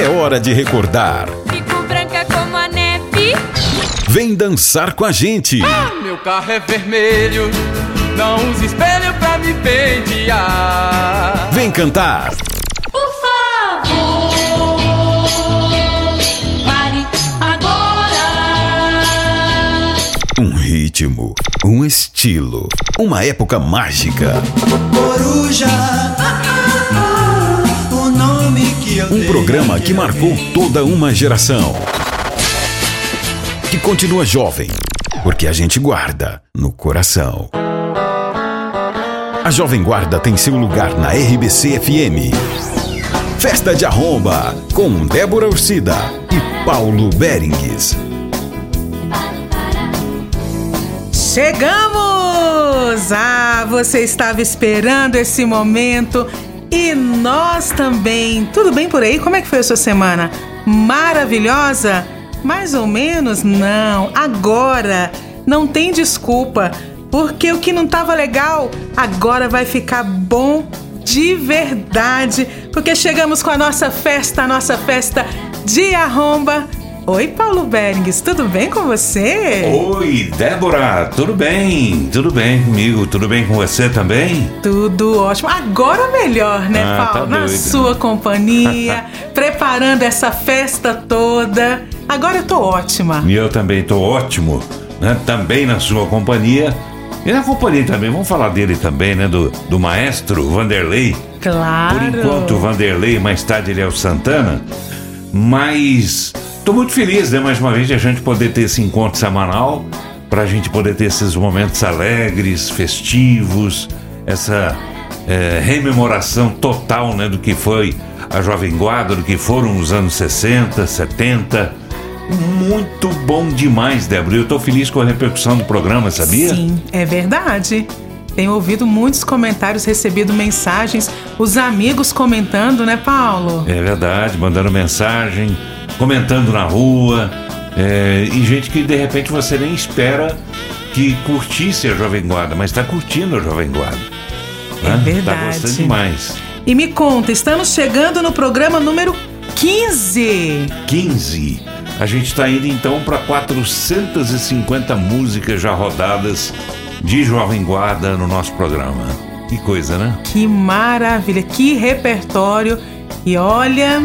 É hora de recordar. Fico branca como a neve. Vem dançar com a gente. Meu carro é vermelho, não use espelho pra me pentear. Vem cantar. Por favor, pare agora. Um ritmo, um estilo, uma época mágica. Coruja, Um programa que marcou toda uma geração. Que continua jovem, porque a gente guarda no coração. A Jovem Guarda tem seu lugar na RBC FM. Festa de Arromba, com Débora Ursida e Paulo Berengues. Chegamos! Ah, você estava esperando esse momento e nós também. Tudo bem por aí? Como é que foi a sua semana? Maravilhosa? Mais ou menos? Não. Agora não tem desculpa, porque o que não estava legal agora vai ficar bom de verdade, porque chegamos com a nossa festa, a nossa festa de arromba. Oi, Paulo Berings, tudo bem com você? Oi, Débora, tudo bem? Tudo bem comigo? Tudo bem com você também? Tudo ótimo. Agora melhor, né, Ah, Paulo? tá Na sua companhia, preparando essa festa toda. Agora eu tô ótima. E eu também tô ótimo, né? Também na sua companhia. E na companhia também, vamos falar dele também, né? Do, do maestro Vanderlei. Claro. Por enquanto, o Vanderlei, mais tarde ele é o Santana. Mas tô muito feliz, né? Mais uma vez, de a gente poder ter esse encontro semanal, pra gente poder ter esses momentos alegres, festivos, essa eh, rememoração total, né? Do que foi a Jovem Guarda, do que foram os anos 60, 70. Muito bom demais, Débora. Eu tô feliz com a repercussão do programa, sabia? Sim, é verdade. Tenho ouvido muitos comentários, recebido mensagens, os amigos comentando, né, Paulo? É verdade, mandando mensagem, comentando na rua, é, e gente que de repente você nem espera que curtisse a Jovem Guarda, mas está curtindo a Jovem Guarda. É né? Tá verdade. gostando demais. E me conta, estamos chegando no programa número 15. 15. A gente está indo então para 450 músicas já rodadas de Jovem Guarda no nosso programa. Que coisa, né? Que maravilha, que repertório. E olha,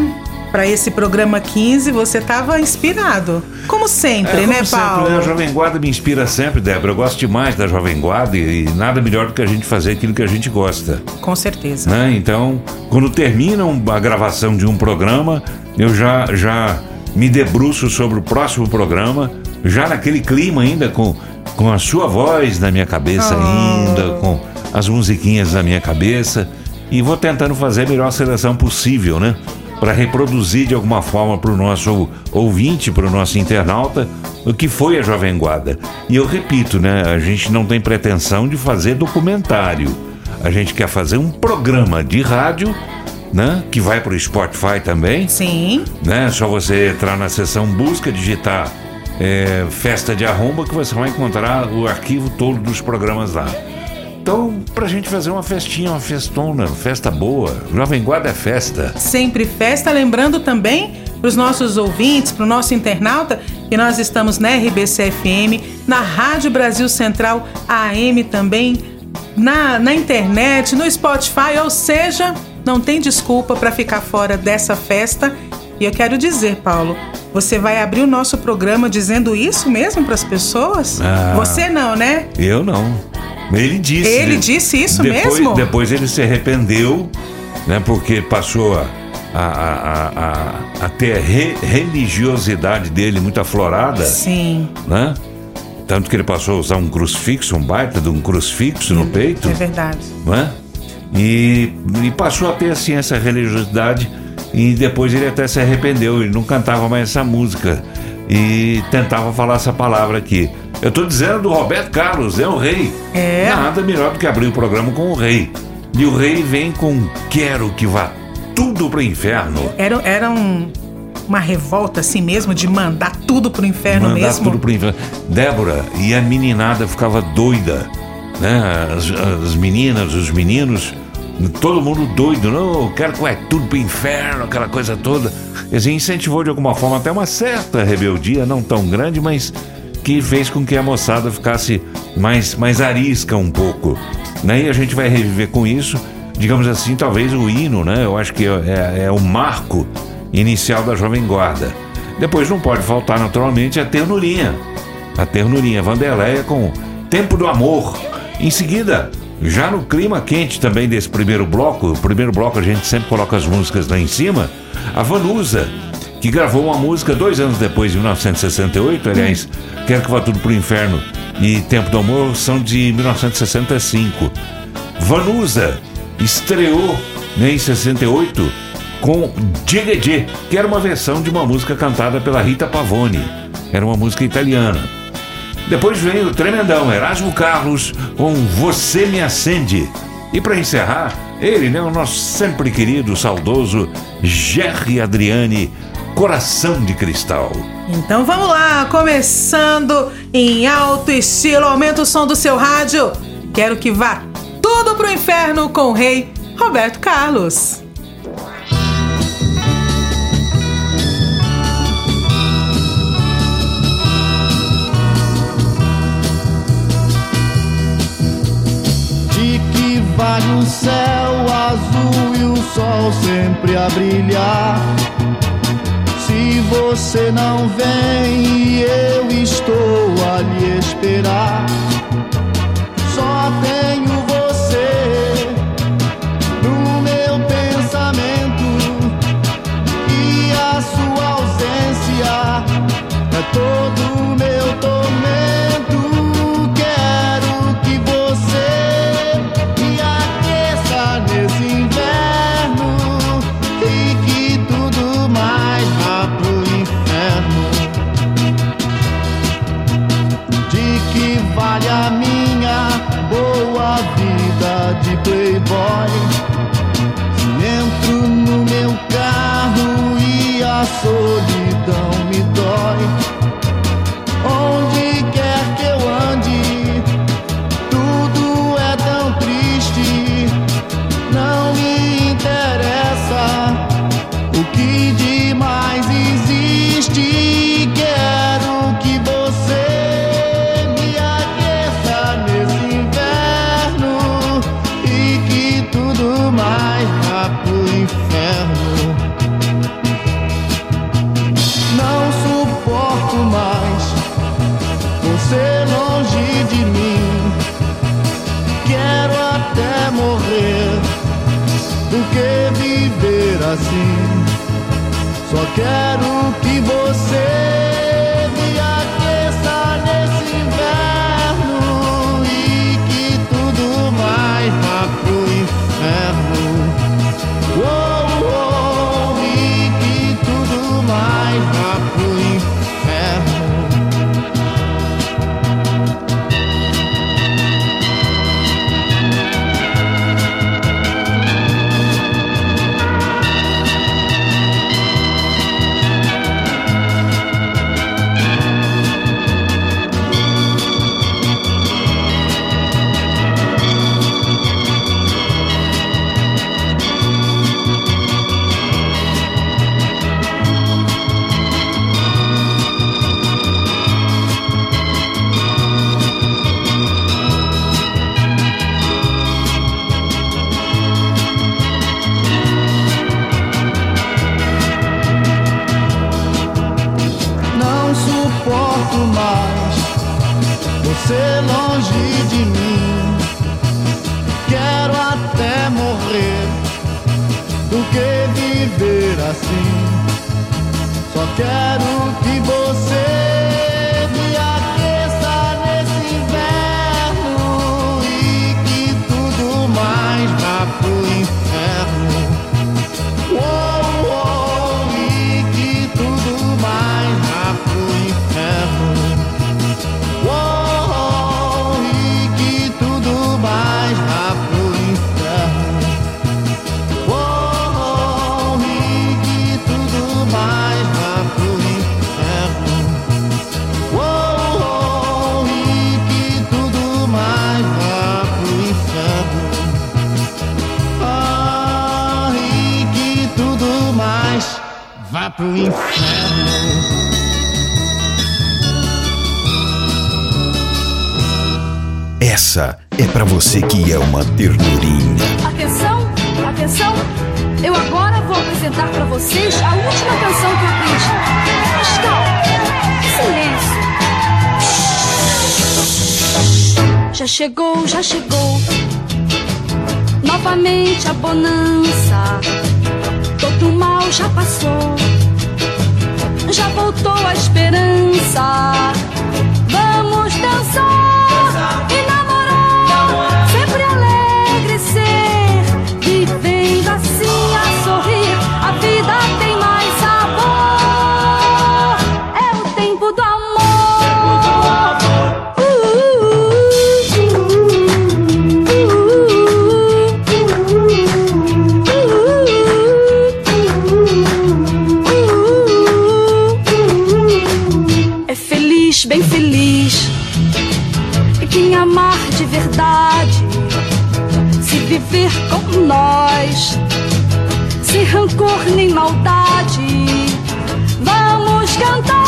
para esse programa 15 você estava inspirado. Como sempre, É, né, como sempre, Paulo? né? A Jovem Guarda me inspira sempre, Débora. Eu gosto demais da Jovem Guarda e, e nada melhor do que a gente fazer aquilo que a gente gosta. Com certeza. né? Então, quando termina a gravação de um programa, eu já, já me debruço sobre o próximo programa, já naquele clima ainda, com, com a sua voz na minha cabeça ainda, com as musiquinhas na minha cabeça, e vou tentando fazer a melhor seleção possível, né? Para reproduzir de alguma forma para o nosso ouvinte, para o nosso internauta, o que foi a Jovem Guarda. E eu repito, né? A gente não tem pretensão de fazer documentário. A gente quer fazer um programa de rádio, né? Que vai pro Spotify também, Sim. né? Só você entrar na seção busca, digitar é, Festa de Arromba, que você vai encontrar o arquivo todo dos programas lá. Então, pra gente fazer uma festinha, uma festona, festa boa. Jovem Guarda é festa. Sempre festa. Lembrando também para os nossos ouvintes, para o nosso internauta, que nós estamos na RBC FM, na Rádio Brasil Central AM também, na, na internet, no Spotify, ou seja, não tem desculpa para ficar fora dessa festa. E eu quero dizer, Paulo, você vai abrir o nosso programa dizendo isso mesmo para as pessoas? Ah. Você não, né? Eu não. Ele disse. Ele disse isso depois, mesmo? Depois ele se arrependeu, né? Porque passou a, a, a, a, a ter a re- religiosidade dele muito aflorada, Sim, né? Tanto que ele passou a usar um crucifixo, um baita de um crucifixo no peito, é verdade. né? E, e passou a ter assim essa religiosidade e depois ele até se arrependeu, ele não cantava mais essa música e tentava falar essa palavra aqui. Eu tô dizendo do Roberto Carlos, é o rei. É. Nada melhor do que abrir o programa com o rei. E o rei vem com quero que vá tudo pro inferno. Era, era um- uma revolta assim mesmo de mandar tudo pro inferno Mandar mesmo? tudo pro inferno. Débora, e a meninada ficava doida, né? As, as meninas, os meninos, todo mundo doido, não, eu quero que vai tudo pro inferno, aquela coisa toda. Dizer, incentivou de alguma forma até uma certa rebeldia, não tão grande, mas que fez com que a moçada ficasse mais, mais arisca um pouco. Né? E a gente vai reviver com isso, digamos assim, talvez o hino, né? Eu acho que é, é o marco inicial da Jovem Guarda. Depois não pode faltar, naturalmente, a ternurinha. A ternurinha Vanderleia com Tempo do Amor. Em seguida, já no clima quente também desse primeiro bloco, o primeiro bloco a gente sempre coloca as músicas lá em cima, a Vanusa, que gravou uma música dois anos depois, em 1968, aliás, Quero que Vá Tudo Pro Inferno e Tempo do Amor são de 1965. Vanusa estreou né, em 68 com Digegê, que era uma versão de uma música cantada pela Rita Pavone. Era uma música italiana. Depois veio o tremendão Erasmo Carlos com Você Me Acende. E para encerrar, ele, né, o nosso sempre querido, saudoso Jerry Adriani, Coração de Cristal. Então vamos lá, começando em alto estilo, aumenta o som do seu rádio. Quero que vá tudo pro inferno com o rei Roberto Carlos. Vale um céu azul e o sol sempre a brilhar. Se você não vem, eu estou a lhe esperar. já chegou, já chegou. Novamente a bonança, todo mal já passou. Já voltou a esperança. Vamos dançar. Com nós, sem rancor nem maldade. Vamos cantar.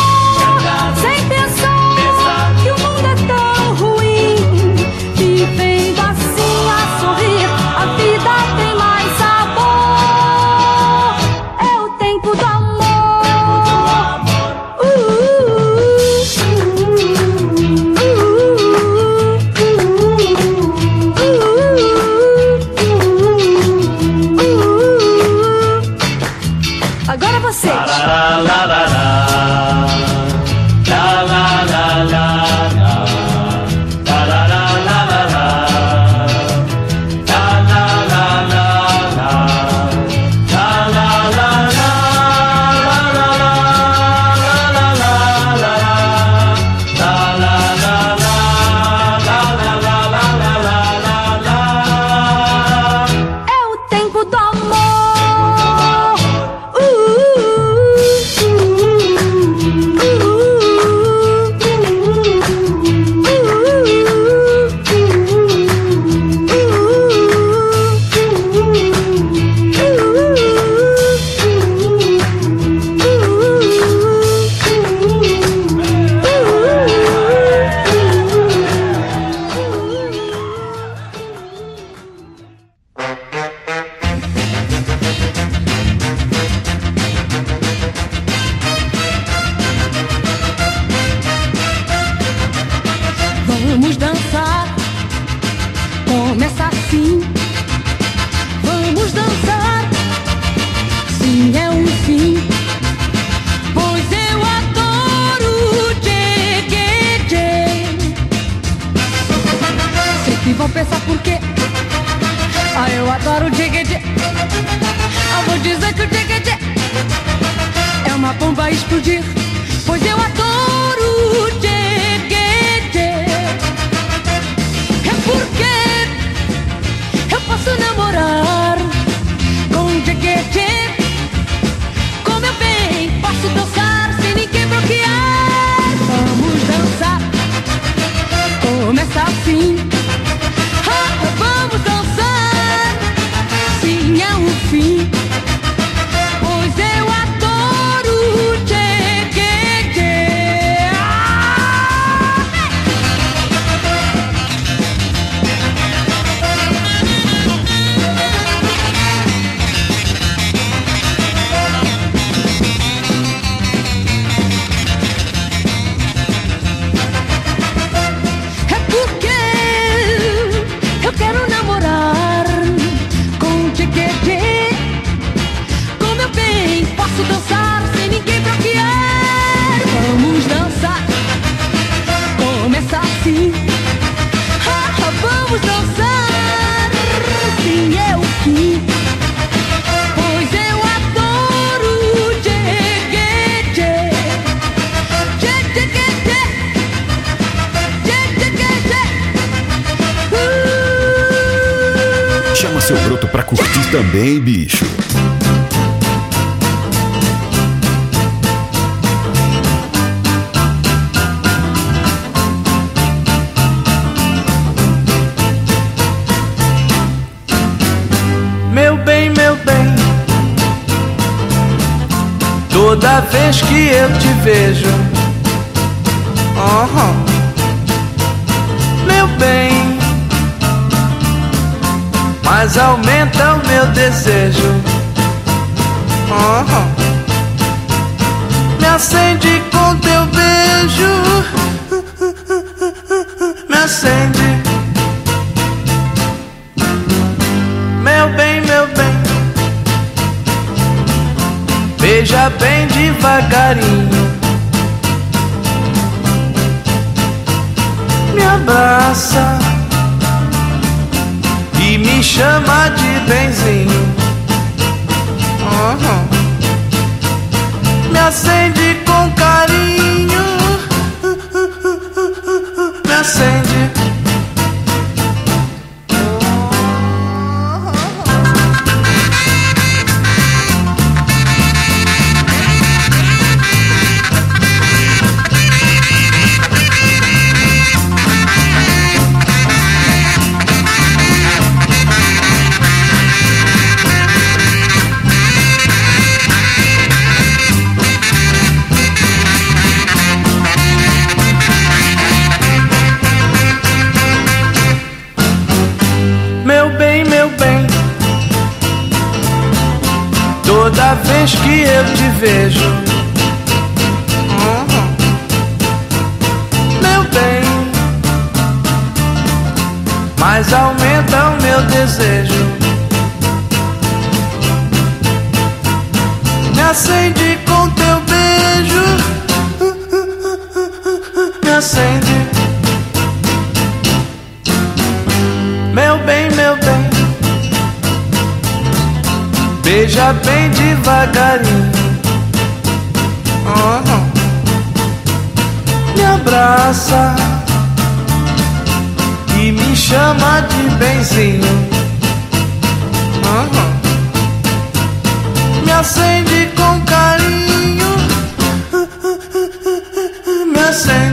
Me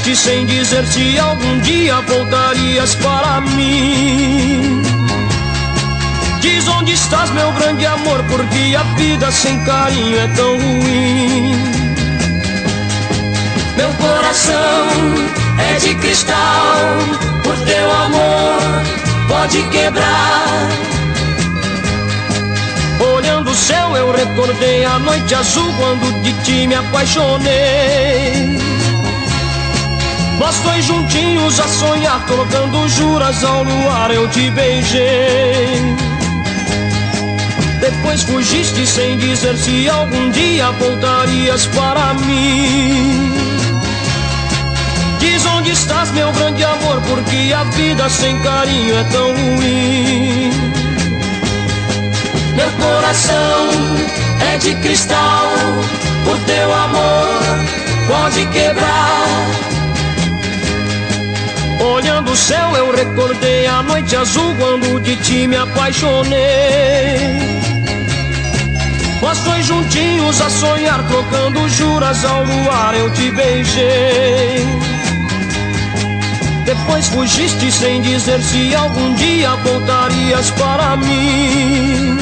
Fugiste sem dizer se algum dia voltarias para mim. Diz onde estás, meu grande amor, porque a vida sem carinho é tão ruim. Meu coração é de cristal, por teu amor pode quebrar. Olhando o céu, eu recordei a noite azul quando de ti me apaixonei. Nós dois juntinhos a sonhar, trocando juras ao luar, eu te beijei. Depois fugiste sem dizer se algum dia voltarias para mim. Diz onde estás, meu grande amor, porque a vida sem carinho é tão ruim. Meu coração é de cristal, por teu amor pode quebrar. Olhando o céu, eu recordei a noite azul quando de ti me apaixonei. Nós dois juntinhos a sonhar, trocando juras ao luar, eu te beijei. Depois fugiste sem dizer se algum dia voltarias para mim.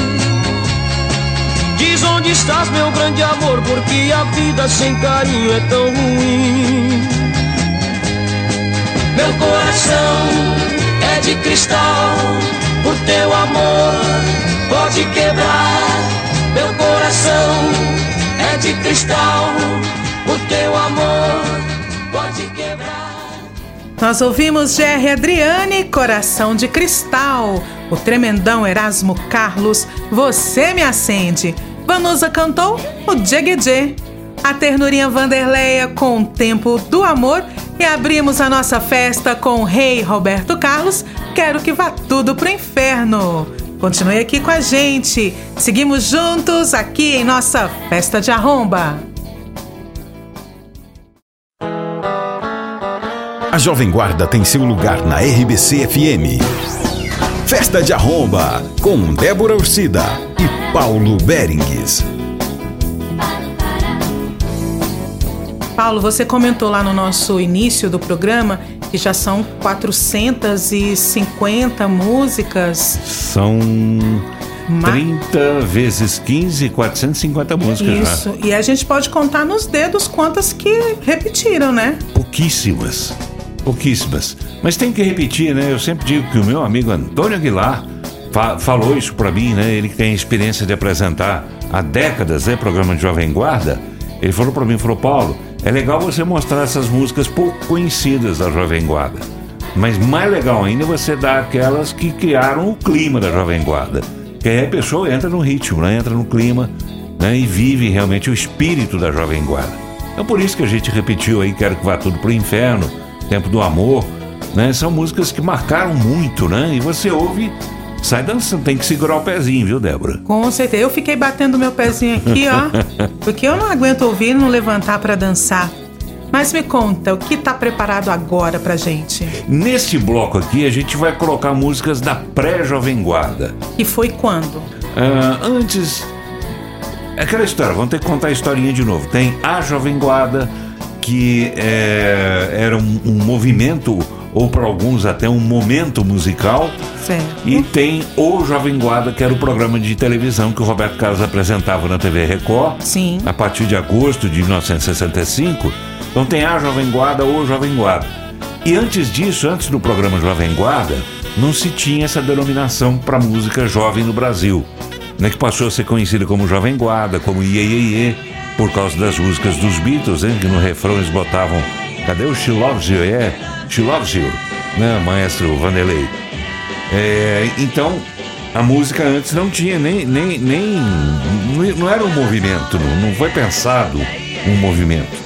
Diz onde estás, meu grande amor, porque a vida sem carinho é tão ruim. Meu coração é de cristal, por teu amor pode quebrar. Meu coração é de cristal, o teu amor pode quebrar. Nós ouvimos Jerry Adriane, Coração de Cristal. O tremendão Erasmo Carlos, Você Me Acende. Vanusa cantou o Djeguedje. A ternurinha Vanderleia com o Tempo do Amor. E abrimos a nossa festa com o rei Roberto Carlos, Quero que vá tudo pro inferno. Continue aqui com a gente. Seguimos juntos aqui em nossa festa de arromba. A Jovem Guarda tem seu lugar na RBC FM. Festa de Arromba, com Débora Ursida e Paulo Berengues. Paulo, você comentou lá no nosso início do programa que já são 450 músicas. São 30 vezes 15, 450 músicas Isso, já. e a gente pode contar nos dedos quantas que repetiram, né? Pouquíssimas. Pouquíssimas. Mas tem que repetir, né? Eu sempre digo que o meu amigo Antônio Aguilar fa falou isso para mim, né? Ele que tem experiência de apresentar há décadas, né? Programa de Jovem Guarda. Ele falou para mim, falou, Paulo, é legal você mostrar essas músicas pouco conhecidas da Jovem Guarda. Mas mais legal ainda é você dar aquelas que criaram o clima da Jovem Guarda. Que aí a pessoa entra no ritmo, né? entra no clima né? e vive realmente o espírito da Jovem Guarda. É por isso que a gente repetiu aí Quero que vá tudo pro inferno, Tempo do Amor. Né? São músicas que marcaram muito, né? E você ouve Sai dançando, tem que segurar o pezinho, viu, Débora? Com certeza. Eu fiquei batendo meu pezinho aqui, ó. porque eu não aguento ouvir e não levantar para dançar. Mas me conta, o que está preparado agora pra gente? Neste bloco aqui, a gente vai colocar músicas da pré-Jovem Guarda. E foi quando? Uh, antes. Aquela história, vamos ter que contar a historinha de novo. Tem a Jovem Guarda, que é, era um, um movimento ou para alguns até um momento musical. Certo. E tem o Jovem Guarda, que era o programa de televisão que o Roberto Carlos apresentava na TV Record. Sim. A partir de agosto de 1965. Então tem a Jovem Guarda ou Jovem Guarda. E antes disso, antes do programa Jovem Guarda, não se tinha essa denominação para música jovem no Brasil. Né, que passou a ser conhecida como Jovem Guarda, como Iê, Iê, Iê por causa das músicas dos Beatles, hein, que no refrão eles botavam Cadê o She Loves You? É, She Loves You, né, maestro Vanderlei? É, então, a música antes não tinha nem. nem, nem não era um movimento, não, não foi pensado um movimento.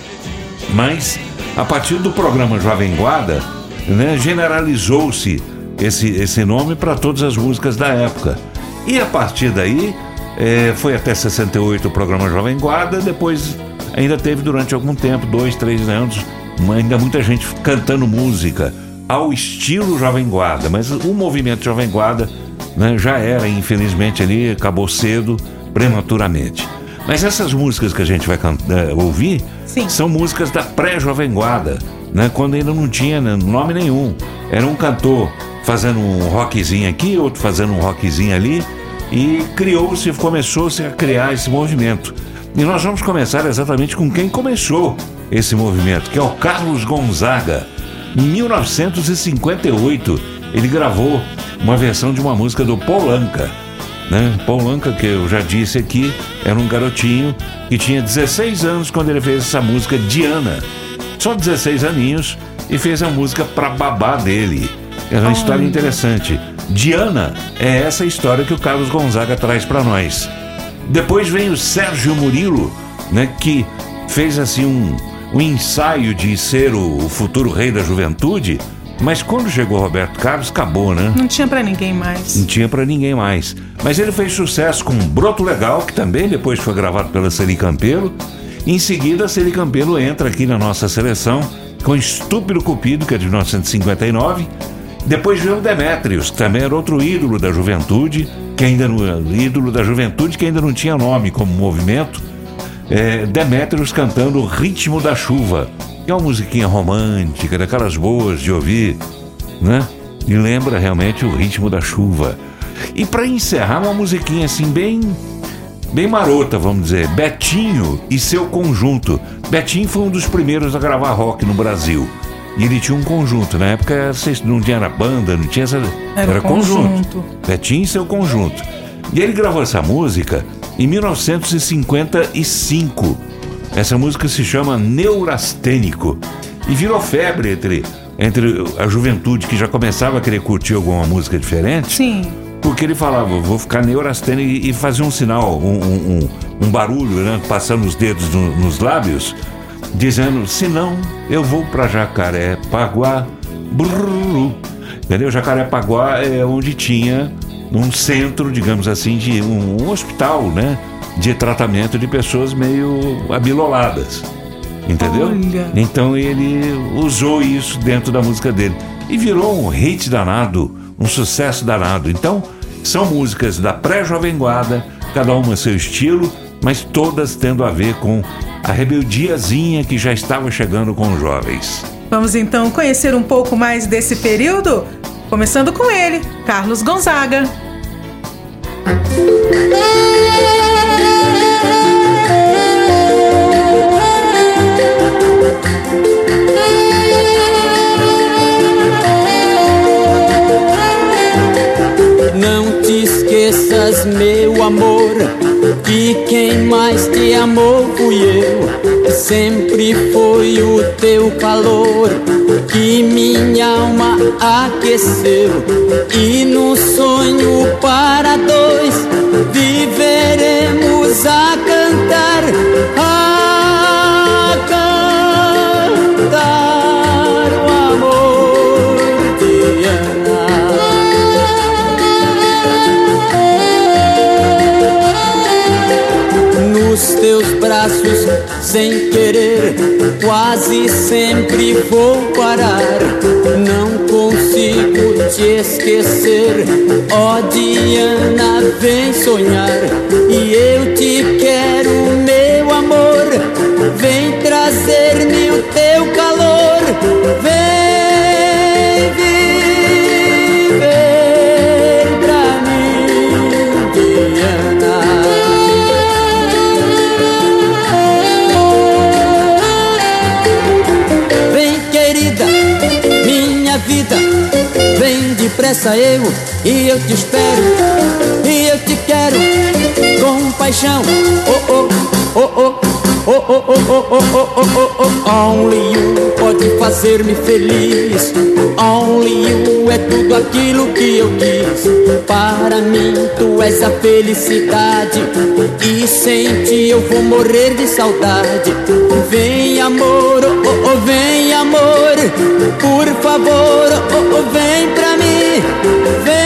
Mas, a partir do programa Jovem Guarda, né, generalizou-se esse, esse nome para todas as músicas da época. E a partir daí, é, foi até 68 o programa Jovem Guarda, depois ainda teve durante algum tempo, dois, três anos, ainda muita gente cantando música ao estilo Jovem Guarda, mas o movimento Jovem Guarda né, já era, infelizmente, ali, acabou cedo, prematuramente. Mas essas músicas que a gente vai uh, ouvir Sim. são músicas da pré-Jovem Guarda, né, quando ainda não tinha nome nenhum. Era um cantor fazendo um rockzinho aqui, outro fazendo um rockzinho ali, e criou-se, começou-se a criar esse movimento. E nós vamos começar exatamente com quem começou esse movimento, que é o Carlos Gonzaga. Em 1958, ele gravou uma versão de uma música do Paul Anka. Né? Paul Anka, que eu já disse aqui, era um garotinho que tinha 16 anos quando ele fez essa música Diana. Só 16 aninhos e fez a música pra babá dele. É uma história interessante. Diana é essa história que o Carlos Gonzaga traz para nós. Depois vem o Sérgio Murilo, né, que fez assim um, um ensaio de ser o, o futuro rei da juventude, mas quando chegou Roberto Carlos, acabou, né? Não tinha para ninguém mais. Não tinha para ninguém mais. Mas ele fez sucesso com Broto Legal, que também depois foi gravado pela Celi Campelo. Em seguida, a Celi Campelo entra aqui na nossa seleção com Estúpido Cupido, que é de 1959. Depois veio o Demétrios, que também era outro ídolo da juventude, que ainda não, ídolo da juventude que ainda não tinha nome como movimento é, Demetrius cantando Ritmo da Chuva, que é uma musiquinha romântica, daquelas boas de ouvir, né? E lembra realmente o ritmo da chuva. E para encerrar, uma musiquinha assim, bem. Bem marota, vamos dizer. Betinho e seu conjunto. Betinho foi um dos primeiros a gravar rock no Brasil. E ele tinha um conjunto. Na época não tinha banda, não tinha essa. Era, era conjunto. conjunto. Betinho e seu conjunto. E ele gravou essa música em 1955. Essa música se chama Neurastênico e virou febre entre, entre a juventude que já começava a querer curtir alguma música diferente. Sim. Porque ele falava, vou ficar neurastênico e fazia um sinal, um, um, um- barulho, né? Passando os dedos no- nos lábios, dizendo, se não, eu vou pra Jacarepaguá. Brrr. Entendeu? Jacarepaguá é onde tinha um centro, digamos assim, de um, um hospital, né? De tratamento de pessoas meio abiloladas. Entendeu? Olha. Então ele usou isso dentro da música dele. E virou um hit danado, um sucesso danado. Então, são músicas da pré-jovem guarda, cada uma seu estilo, mas todas tendo a ver com a rebeldiazinha que já estava chegando com os jovens. Vamos então conhecer um pouco mais desse período? Começando com ele, Carlos Gonzaga. Não te esqueças, meu amor, que quem mais te amou fui eu. Sempre foi o teu calor que minha alma aqueceu. E no sonho para dois viveremos a cantar. Braços sem querer. Quase sempre vou parar. Não consigo te esquecer. Ó Diana, vem sonhar. E eu te quero, meu amor. Vem trazer-me o teu calor. Vem depressa eu e eu te espero E eu te quero com paixão Oh oh, oh oh Oh, oh, oh, oh, oh, oh, oh, oh, oh. Only you pode fazer-me feliz Only you é tudo aquilo que eu quis Para mim tu és a felicidade E sem ti eu vou morrer de saudade Vem amor, oh, oh, oh, vem amor Por favor, oh, oh, vem ve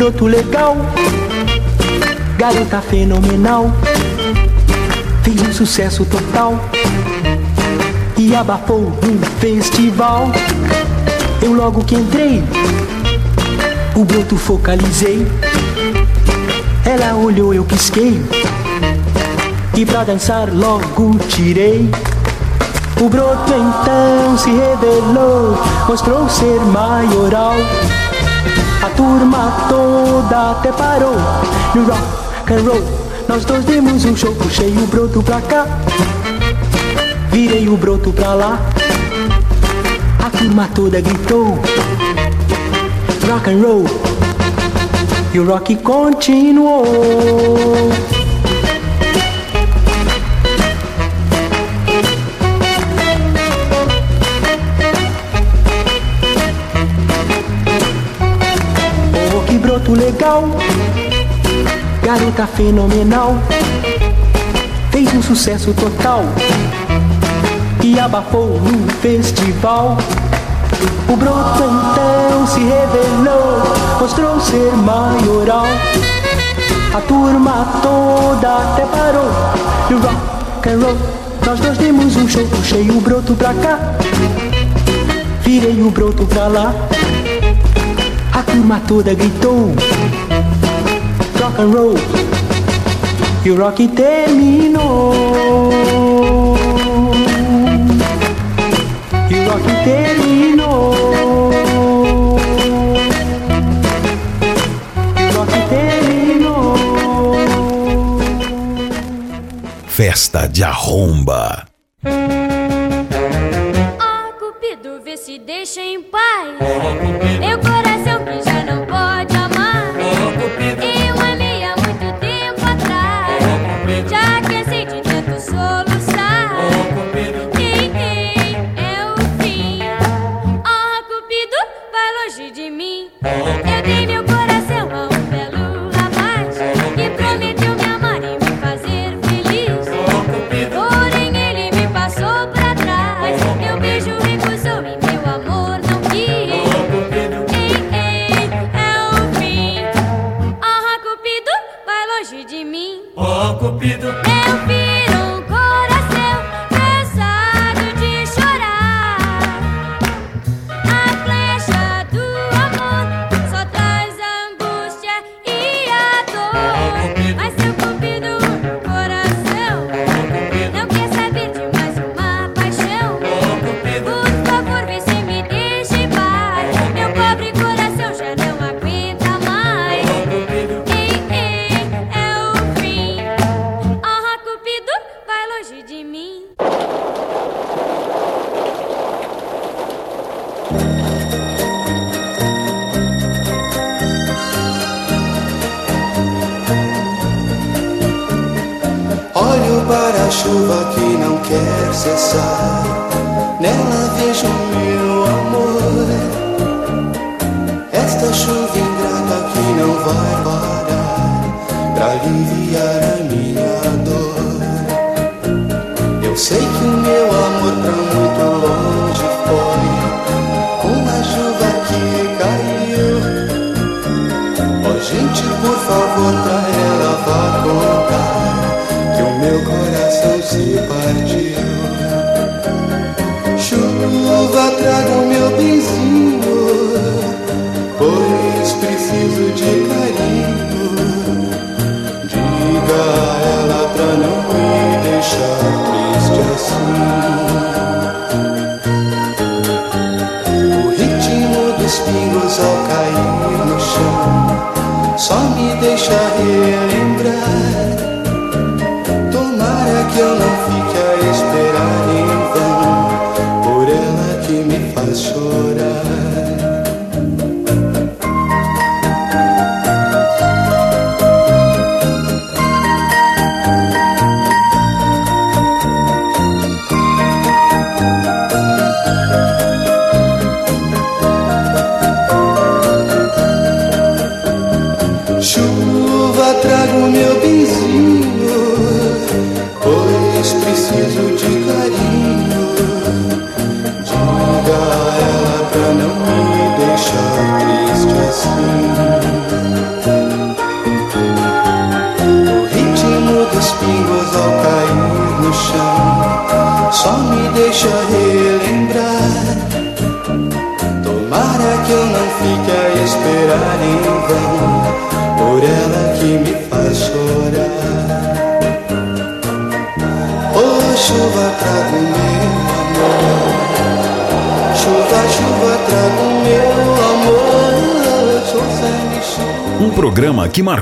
broto legal, garota fenomenal, fez um sucesso total e abafou um festival. Eu logo que entrei, o broto focalizei. Ela olhou, eu pisquei e pra dançar logo tirei. O broto então se revelou, mostrou ser maioral. A turma toda até parou no rock and roll. Nós dois demos um show, puxei o broto pra cá, virei o broto pra lá. A turma toda gritou rock and roll. E o rock continuou. muito legal, garota fenomenal, fez um sucesso total e abafou no festival. O broto então se revelou, mostrou ser maioral. A turma toda até parou. E o rock and roll, nós dois demos um show. Puxei o broto pra cá, virei o broto pra lá turma toda gritou. Rock and roll. E o rock terminou. E o rock terminou. E o rock terminou. Festa de arromba.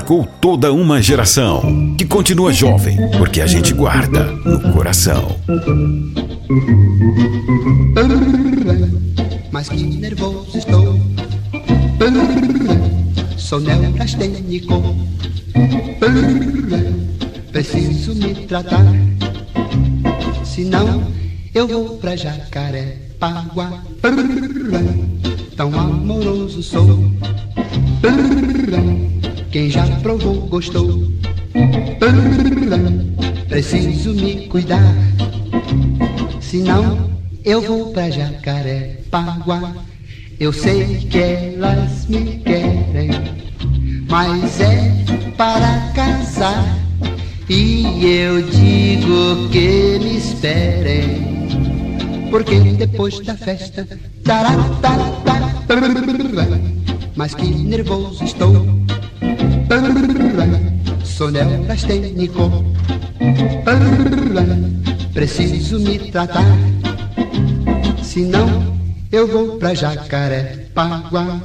marcou toda uma geração, que continua jovem, porque a gente guarda no coração. Mas que nervoso estou. Sou neurastênico. Preciso me tratar. Senão eu vou pra jacaré. Jacarepaguá. Tão amoroso sou. estou. Preciso me cuidar, senão eu vou pra Jacarepaguá. Eu sei que elas me querem, mas é para casar. E eu digo que me esperem, porque depois da festa, tará, tará, tará, mas que nervoso estou. Sou neurastênico, preciso me tratar, senão eu vou pra Jacarepaguá.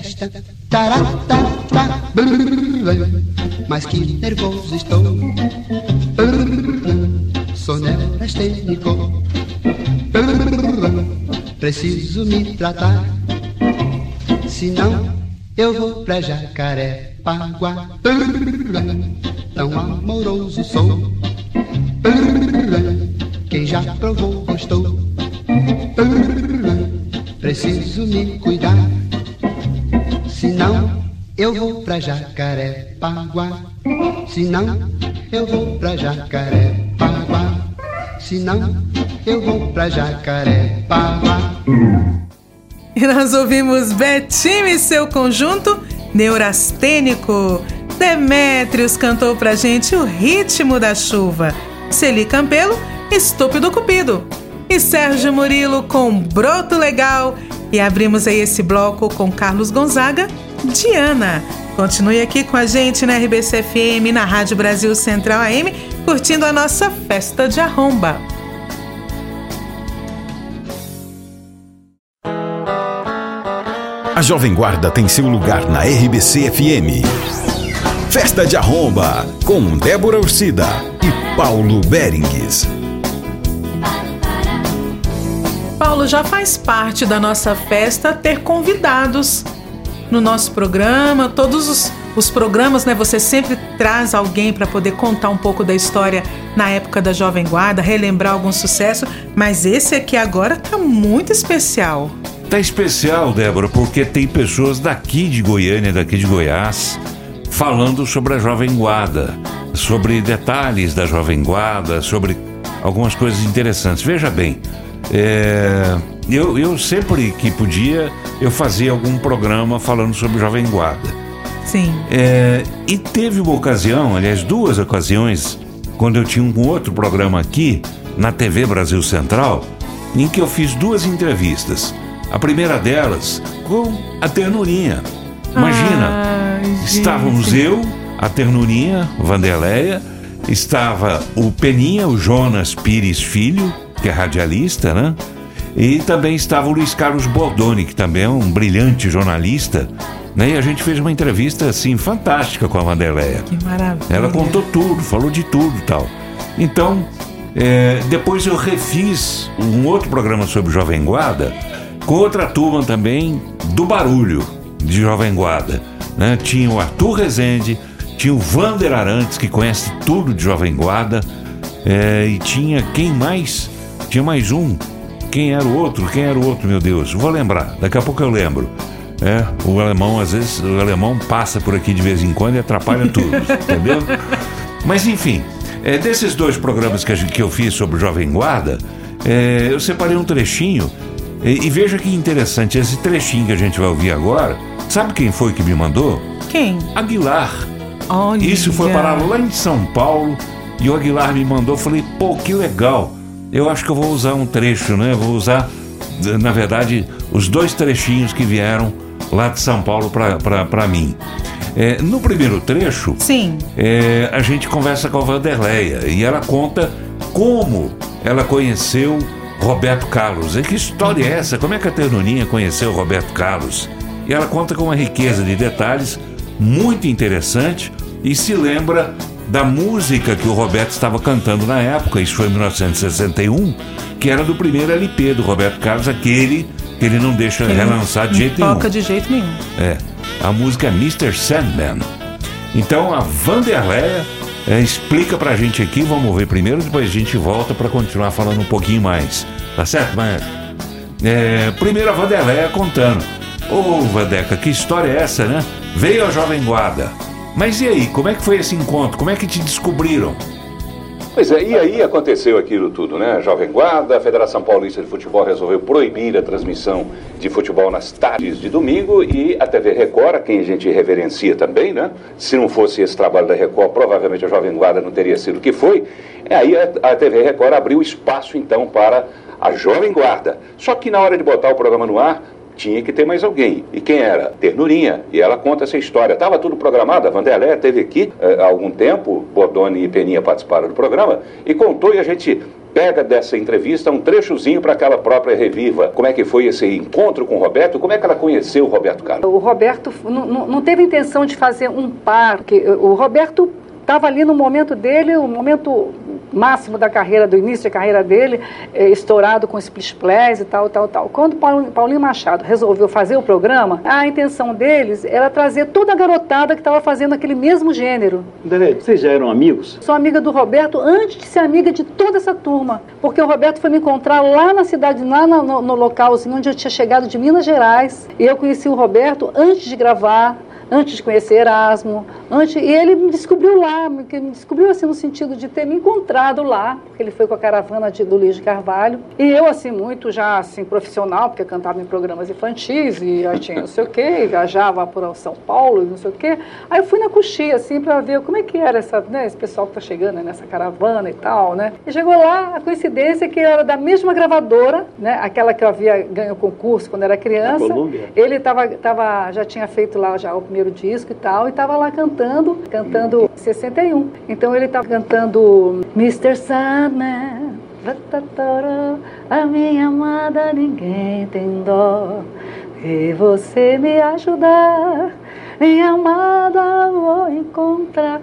Festa, taratata, mas que nervoso estou. Sou neurastênico, preciso me tratar, senão eu vou pra Jacarepaguá. Tão amoroso sou. Jacarepaguá. Senão eu vou pra Jacarepaguá. Senão eu vou pra Jacarepaguá. E nós ouvimos Betinho e seu conjunto neurastênico. Demétrios cantou pra gente o ritmo da chuva. Celi Campelo, Estúpido Cupido. E Sérgio Murilo com Broto Legal. E abrimos aí esse bloco com Carlos Gonzaga, Diana. Continue aqui com a gente na RBC FM, na Rádio Brasil Central AM, curtindo a nossa festa de arromba. A Jovem Guarda tem seu lugar na RBC FM. Festa de Arromba, com Débora Ursida e Paulo Berengues. Paulo, já faz parte da nossa festa ter convidados no nosso programa. Todos os, os programas, né? Você sempre traz alguém para poder contar um pouco da história na época da Jovem Guarda, relembrar algum sucesso. Mas esse aqui agora tá muito especial. Tá especial, Débora, porque tem pessoas daqui de Goiânia, daqui de Goiás, falando sobre a Jovem Guarda, sobre detalhes da Jovem Guarda, sobre algumas coisas interessantes. Veja bem, é, eu, eu sempre que podia, eu fazia algum programa falando sobre Jovem Guarda. Sim. É, e teve uma ocasião, aliás, duas ocasiões, quando eu tinha um outro programa aqui, na TV Brasil Central, em que eu fiz duas entrevistas. A primeira delas com a Ternurinha. Imagina, Ai, estávamos eu, a Ternurinha, Vanderleia, estava o Peninha, o Jonas Pires Filho, que é radialista, né? E também estava o Luiz Carlos Bordoni, que também é um brilhante jornalista. Né? E a gente fez uma entrevista assim fantástica com a Vanderleia. Que maravilha. Ela contou tudo, falou de tudo e tal. Então, é, depois eu refiz um outro programa sobre Jovem Guarda com outra turma também do barulho de Jovem Guarda. Né? Tinha o Arthur Rezende, tinha o Vander Arantes, que conhece tudo de Jovem Guarda, é, e tinha quem mais? Tinha mais um. Quem era o outro? Quem era o outro, meu Deus? Vou lembrar, daqui a pouco eu lembro. É, o alemão, às vezes, o alemão passa por aqui de vez em quando e atrapalha tudo, entendeu? Mas enfim, é, desses dois programas que, a gente- que eu fiz sobre o Jovem Guarda, é, eu separei um trechinho e, e veja que interessante, esse trechinho que a gente vai ouvir agora, sabe quem foi que me mandou? Quem? Aguilar. Olha. Isso foi parar lá em São Paulo e o Aguilar me mandou. Falei, pô, que legal. Eu acho que eu vou usar um trecho, né? Vou usar, na verdade, os dois trechinhos que vieram lá de São Paulo para mim. É, no primeiro trecho, Sim. é, a gente conversa com a Vanderleia e ela conta como ela conheceu Roberto Carlos. E que história é essa? Como é que a Ternurinha conheceu Roberto Carlos? E ela conta com uma riqueza de detalhes muito interessante e se lembra da música que o Roberto estava cantando na época, isso foi em 1961, que era do primeiro LP do Roberto Carlos, aquele que ele não deixa Ele relançar de jeito nenhum. toca de jeito nenhum. É, a música é Mr. Sandman. Então a Vanderleia é, explica pra gente aqui, vamos ver primeiro, depois a gente volta pra continuar falando um pouquinho mais. Tá certo, Maestro? É, primeiro a Vanderleia contando. Ô, Vandeca, que história é essa, né? Veio a Jovem Guarda. Mas e aí, como é que foi esse encontro? Como é que te descobriram? Pois é, e aí aconteceu aquilo tudo, né? Jovem Guarda, a Federação Paulista de Futebol resolveu proibir a transmissão de futebol nas tardes de domingo e a TV Record, a quem a gente reverencia também, né? Se não fosse esse trabalho da Record, provavelmente a Jovem Guarda não teria sido o que foi. E aí a, a TV Record abriu espaço então para a Jovem Guarda. Só que na hora de botar o programa no ar, tinha que ter mais alguém. E quem era? Ternurinha. E ela conta essa história. Estava tudo programado, a Vanderleia esteve aqui eh, há algum tempo, Bordoni e Peninha participaram do programa, e contou e a gente pega dessa entrevista um trechozinho para aquela própria reviva. Como é que foi esse encontro com o Roberto? Como é que ela conheceu o Roberto Carlos? O Roberto não, teve intenção de fazer um par, porque o Roberto estava ali no momento dele, o momento máximo da carreira, do início da carreira dele, eh, estourado com split plays e tal, tal, tal. Quando Paulinho Machado resolveu fazer o programa, a intenção deles era trazer toda a garotada que estava fazendo aquele mesmo gênero. Dele, vocês já eram amigos? Sou amiga do Roberto antes de ser amiga de toda essa turma. Porque o Roberto foi me encontrar lá na cidade, lá no, no, no localzinho onde eu tinha chegado de Minas Gerais. E eu conheci o Roberto antes de gravar, antes de conhecer Erasmo. Antes, e ele me descobriu lá, me, descobriu assim no sentido de ter me encontrado lá, porque ele foi com a caravana de, do Luiz de Carvalho. E eu, assim, muito já assim, profissional, porque eu cantava em programas infantis e já tinha não sei o quê, e viajava por São Paulo e não sei o quê. Aí eu fui na coxia, assim, para ver como é que era essa, né, esse pessoal que tá chegando né, nessa caravana e tal, né? E chegou lá, a coincidência é que era da mesma gravadora, né? Aquela que eu havia ganho o concurso quando era criança. Ele tava, tava, já tinha feito lá já o primeiro disco e tal, e estava lá cantando, cantando 61. Então ele estava cantando Mr. Sandman, a minha amada ninguém tem dó. E você me ajudar, minha amada vou encontrar.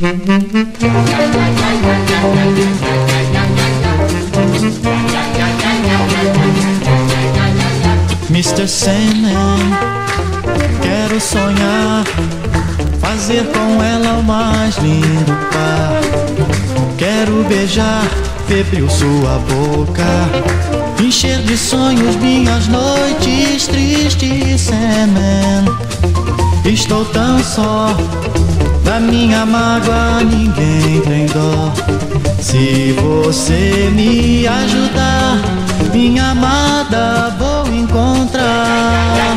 Mr. Sandman, quero sonhar, fazer com ela o mais lindo par. Quero beijar febril sua boca, encher de sonhos minhas noites tristes, Sandman. Estou tão só, da minha mágoa ninguém tem dó. Se você me ajudar, minha amada vou encontrar.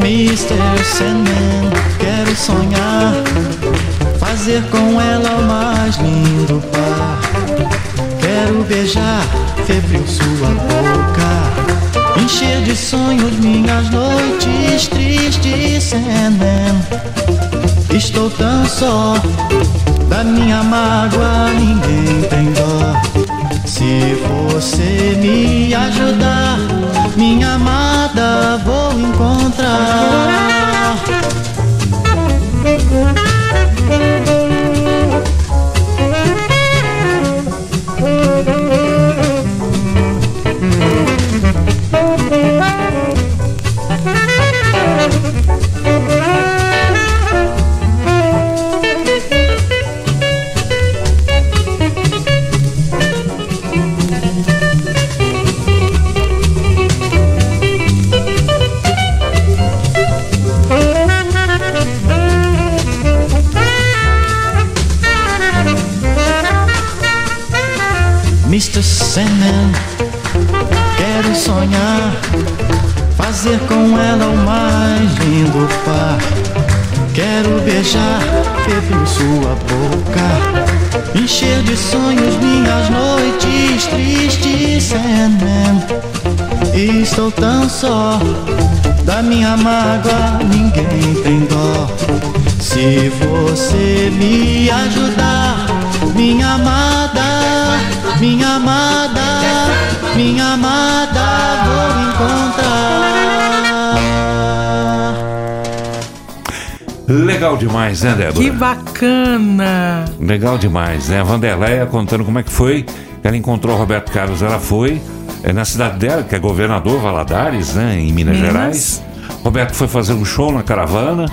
Mr. Sandman, quero sonhar, fazer com ela o mais lindo par. Quero beijar febril sua boca, encher de sonhos minhas noites tristes, Sandman. Estou tão só, da minha mágoa ninguém tem dó. Se você me ajudar, minha amada vou encontrar. Sandman, quero sonhar, fazer com ela o mais lindo par. Quero beijar febril sua boca, encher de sonhos minhas noites tristes, Sandman. Estou tão só, da minha mágoa ninguém tem dó. Se você me ajudar, minha amada, minha amada, minha amada, vou encontrar. Legal demais, né, Débora? Que bacana! Legal demais, né? A Vanderleia contando como é que foi. Ela encontrou o Roberto Carlos, ela foi é, na cidade dela, que é governador Valadares, né? Em Minas, Minas. Gerais. Roberto foi fazer um show na caravana.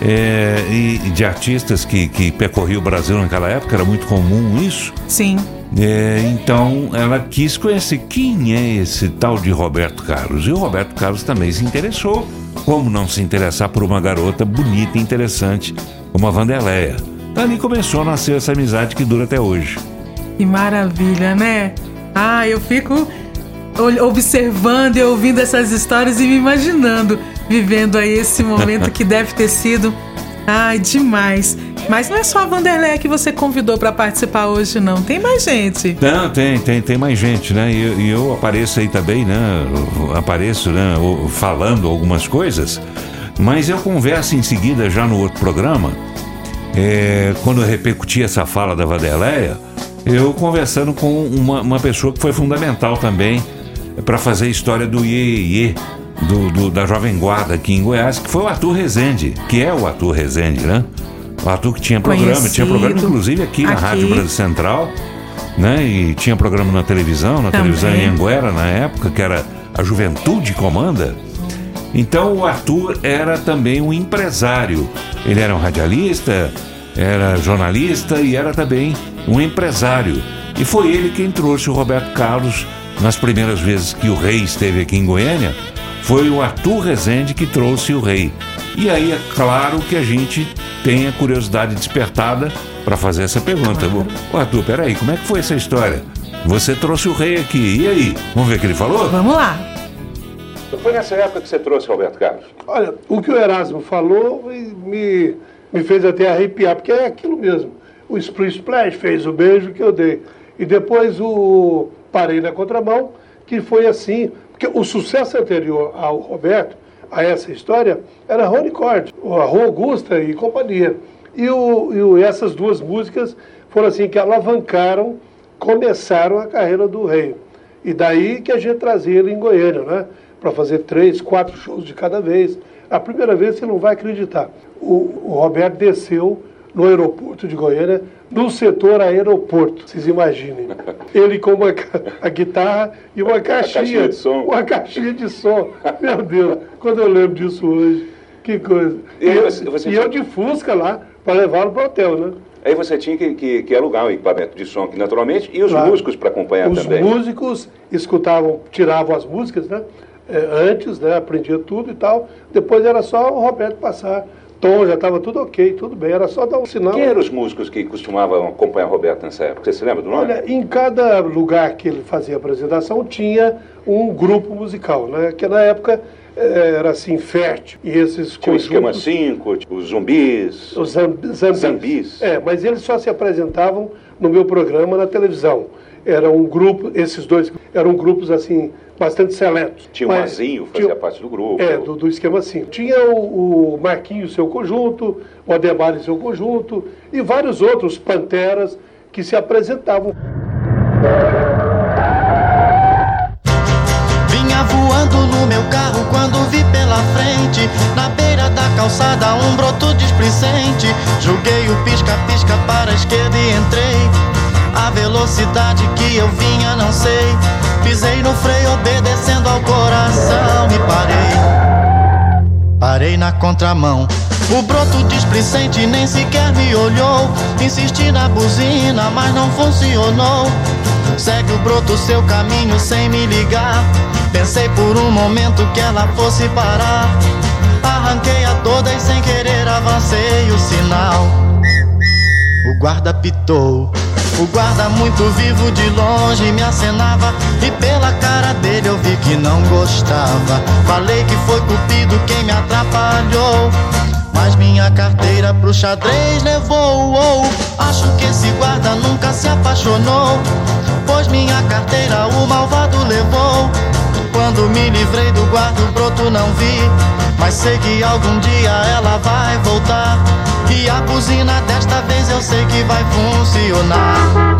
é, e de artistas que, que percorriam o Brasil naquela época, era muito comum isso. Sim. É, então ela quis conhecer quem é esse tal de Roberto Carlos. E o Roberto Carlos também se interessou. Como não se interessar por uma garota bonita e interessante como a Vanderleia? Dali começou a nascer essa amizade que dura até hoje. Que maravilha, né? Ah, eu fico observando e ouvindo essas histórias e me imaginando vivendo aí esse momento que deve ter sido. Ai, demais. Mas não é só a Vanderleia que você convidou para participar hoje, não. Tem mais gente. Não, tem, tem, tem mais gente, né? E eu, e eu apareço aí também, né? Apareço, né? Falando algumas coisas. Mas eu converso em seguida, já no outro programa, é, quando eu repercuti essa fala da Vanderleia, eu conversando com uma, uma pessoa que foi fundamental também para fazer a história do Iê do, do- da Jovem Guarda aqui em Goiás, que foi o Arthur Rezende, que é o Arthur Rezende, né? O Arthur que tinha programa, tinha programa Conhecido. inclusive aqui na Aqui. Rádio Brasil Central, né? E tinha programa na televisão, na Também. televisão em Anguera na época, que era a Juventude Comanda. Então o Arthur era também um empresário. Ele era um radialista, era jornalista e era também um empresário. E foi ele quem trouxe o Roberto Carlos nas primeiras vezes que o rei esteve aqui em Goiânia. Foi o Arthur Rezende que trouxe o rei. E aí é claro que a gente tem a curiosidade despertada para fazer essa pergunta. Ô Arthur, peraí, como é que foi essa história? Você trouxe o rei aqui, e aí? Vamos ver o que ele falou? Vamos lá. Foi nessa época que você trouxe Roberto Carlos? Olha, o que o Erasmo falou me, me fez até arrepiar, porque é aquilo mesmo. O Split Splash fez o beijo que eu dei. E depois o Parei na Contramão, que foi assim, porque o sucesso anterior ao Roberto, a essa história, era Rony Cord, a Rua Augusta e companhia. E, o, e essas duas músicas foram assim que alavancaram, começaram a carreira do rei. E daí que a gente trazia ele em Goiânia, né? Para fazer três, quatro shows de cada vez. A primeira vez você não vai acreditar. O, o Roberto desceu no aeroporto de Goiânia, no setor aeroporto, vocês imaginem. Ele com uma, a guitarra e uma caixinha, caixinha de som. Uma caixinha de som. Meu Deus, quando eu lembro disso hoje, que coisa. E eu, você- você e tinha- eu de Fusca lá, para levá-lo para o hotel, né? Aí você tinha que, que- que alugar um equipamento de som aqui naturalmente e os Claro. músicos para acompanhar Os também. músicos escutavam, tiravam as músicas, né? É, antes, né? Aprendia tudo e tal. Depois era só o Roberto passar. Tom já estava tudo ok, tudo bem. Era só dar um sinal. Quem eram os músicos que costumavam acompanhar Roberto nessa época? Você se lembra do nome? Olha, em cada lugar que ele fazia apresentação tinha um grupo musical, né? Que na época eh, era assim, fértil. E esses Tinha o esquema conjuntos- 5, os zumbis. Os zamb- zambis. Zambis. É, mas eles só se apresentavam no meu programa na televisão. Era um grupo, esses dois eram grupos assim, bastante seletos. Tinha o Mas Mazinho, fazia tinha- parte do grupo. É, do, do esquema assim. Tinha o, o Marquinho e seu conjunto, o Ademar e seu conjunto, e vários outros panteras que se apresentavam. Vinha voando no meu carro quando vi pela frente, na beira da calçada, um broto displicente. Joguei o pisca-pisca para a esquerda e entrei. A velocidade que eu vinha, não sei. Pisei no freio, obedecendo ao coração e parei. Parei na contramão. O broto displicente nem sequer me olhou. Insisti na buzina, mas não funcionou. Segue o broto seu caminho sem me ligar. Pensei por um momento que ela fosse parar. Arranquei a todas sem querer, avancei o sinal. O guarda pitou. O guarda muito vivo de longe me acenava E pela cara dele eu vi que não gostava. Falei que foi cupido quem me atrapalhou Mas minha carteira pro xadrez levou. Oh, Acho que esse guarda nunca se apaixonou Pois minha carteira o malvado levou Quando me livrei do guarda o broto não vi. Mas sei que algum dia ela vai voltar. E a buzina desta vez eu sei que vai funcionar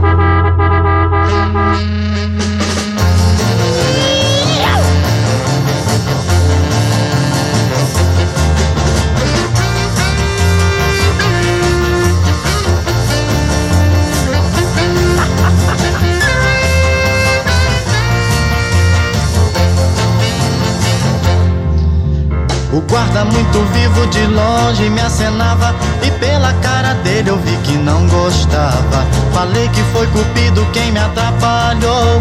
O guarda muito vivo de longe me acenava E pela cara dele eu vi que não gostava. Falei que foi cupido quem me atrapalhou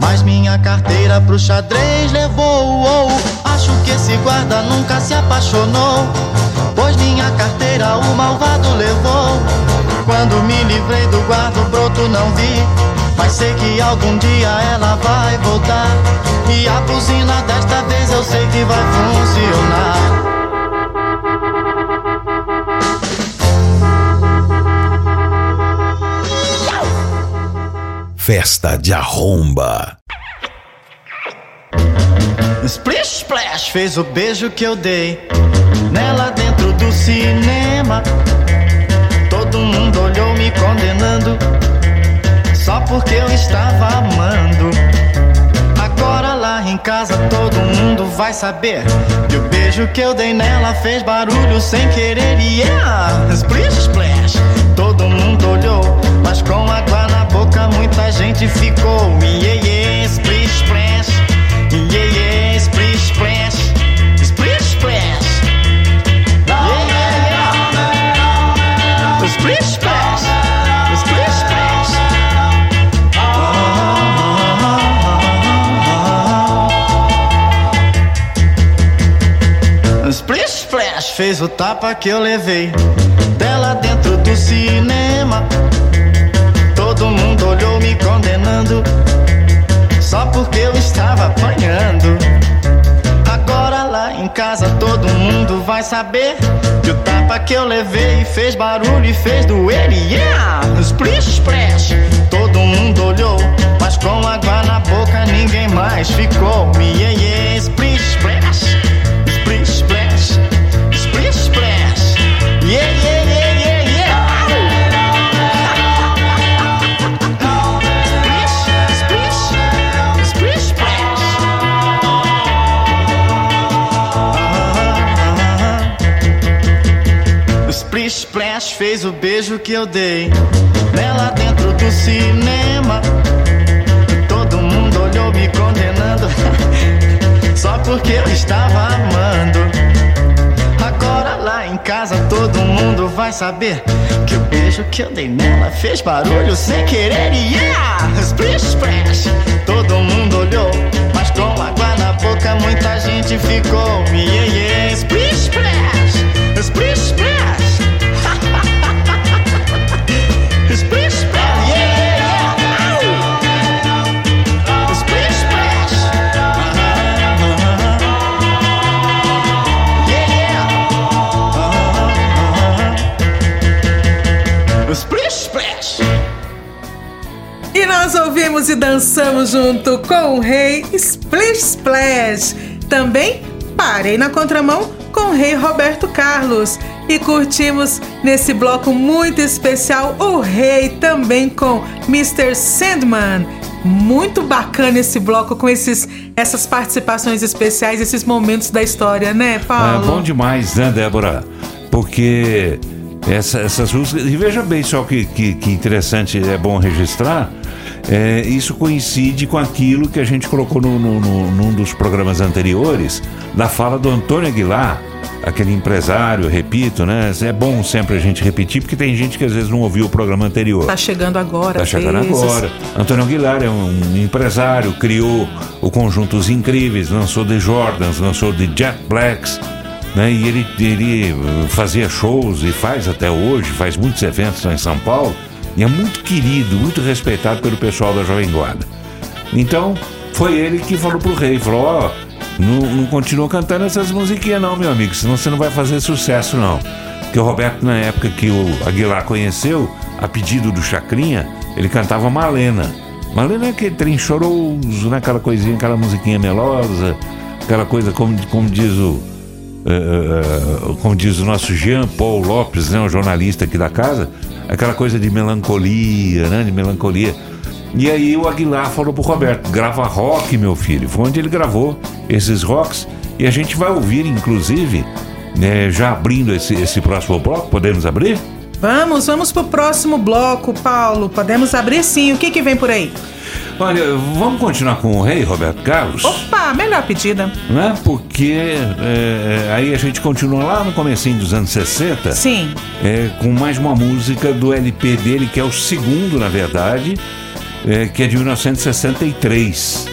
Mas minha carteira pro xadrez levou Acho que esse guarda nunca se apaixonou Pois minha carteira o malvado levou Quando me livrei do guarda o broto não vi. Mas sei que algum dia ela vai voltar. E a buzina desta vez eu sei que vai funcionar. Festa de arromba. Splish Splash fez o beijo que eu dei Nela dentro do cinema Todo mundo olhou me condenando Só porque eu estava amando. Agora lá em casa todo mundo vai saber Que o beijo que eu dei nela fez barulho sem querer. E yeah, Splish Splash. Todo mundo olhou Mas com água na boca muita gente ficou. Yeah, yeah, fez o tapa que eu levei Dela dentro do cinema. Todo mundo olhou me condenando Só porque eu estava apanhando. Agora lá em casa todo mundo vai saber Que o tapa que eu levei fez barulho e fez doer. Yeah! Splish Splash Todo mundo olhou Mas com água na boca ninguém mais ficou. Yeah, yeah, Splish Splash O beijo que eu dei. Nela dentro do cinema. Todo mundo olhou me condenando. Só porque eu estava amando. Agora lá em casa todo mundo vai saber Que o beijo que eu dei nela fez barulho sem querer. Yeah! Splish Splash Todo mundo olhou Mas com água na boca muita gente ficou. Yeah, yeah, Splish Splash Splish E nós ouvimos e dançamos junto com o rei Splish Splash. Também parei na contramão com o rei Roberto Carlos. E curtimos nesse bloco muito especial o rei também com Mr. Sandman. Muito bacana esse bloco com esses, essas participações especiais, esses momentos da história, né, Paulo? É bom demais, né, Débora? Porque essa- essas músicas. E veja bem só que, que, que interessante, é bom registrar. é, isso coincide com aquilo que a gente colocou no, no- no- num dos programas anteriores, da fala do Antônio Aguilar, aquele empresário, repito, né? É bom sempre a gente repetir, porque tem gente que às vezes não ouviu o programa anterior. Tá chegando agora. Tá chegando vezes. agora. Antônio Aguilar é um empresário, criou o conjunto Os Incríveis, lançou The Jordans, lançou The Jet Blacks, né? E ele, ele eh, fazia shows e faz até hoje, faz muitos eventos lá em São Paulo, e é muito querido, muito respeitado pelo pessoal da Jovem Guarda. Então, foi ele que falou pro rei, falou, ó, não, não continua cantando essas musiquinhas não, meu amigo, senão você não vai fazer sucesso não. Porque o Roberto, na época que o Aguilar conheceu, a pedido do Chacrinha, ele cantava Malena. Malena é aquele trem choroso, né? Aquela coisinha, aquela musiquinha melosa, aquela coisa como, como diz o... eh, eh, como diz o nosso Jean Paul Lopes, né, o jornalista aqui da casa, aquela coisa de melancolia, né, de melancolia. E aí o Aguilar falou pro Roberto: grava rock, meu filho. Foi onde ele gravou esses rocks. E a gente vai ouvir, inclusive, né, já abrindo esse, esse próximo bloco. Podemos abrir? Vamos, vamos pro próximo bloco, Paulo. Podemos abrir sim. O que que vem por aí? Olha, vamos continuar com o rei Roberto Carlos? Opa, melhor pedida. Né? Porque é, aí a gente continua lá no comecinho dos anos 60. Sim. É, com mais uma música do LP dele, que é o segundo, na verdade, é, que é de 1963.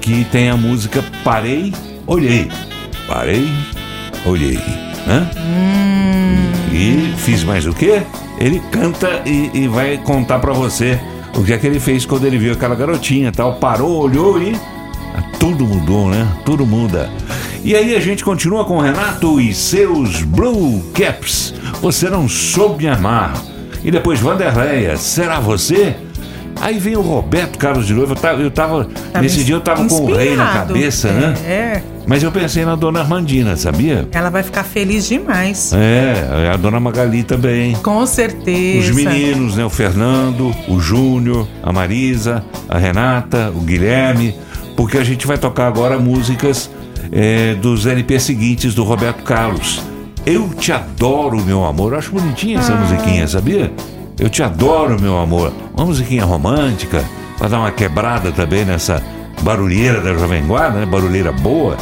Que tem a música Parei, Olhei. Parei, Olhei. Né? E fiz mais o quê? Ele canta e, e vai contar pra você o que é que ele fez quando ele viu aquela garotinha tal. Parou, olhou e. Tudo mudou, né? Tudo muda. E aí a gente continua com o Renato e seus Blue Caps. Você não soube me amar. E depois Vanderleia, será você? Aí vem o Roberto Carlos de novo. Eu tava, eu tava- Tá nesse dia eu tava com o rei na inspirado. cabeça, né? É, Mas eu pensei na dona Armandina, sabia? ela vai ficar feliz demais. É, a dona Magali também. Com certeza. Os meninos, né? O Fernando, o Júnior, a Marisa, a Renata, o Guilherme, porque a gente vai tocar agora músicas é, dos LP seguintes do Roberto Carlos. Eu te adoro, meu amor. Eu acho bonitinha essa musiquinha, sabia? Eu te adoro, meu amor. Uma musiquinha romântica, pra dar uma quebrada também nessa barulheira da Jovem Guarda, né? Barulheira boa.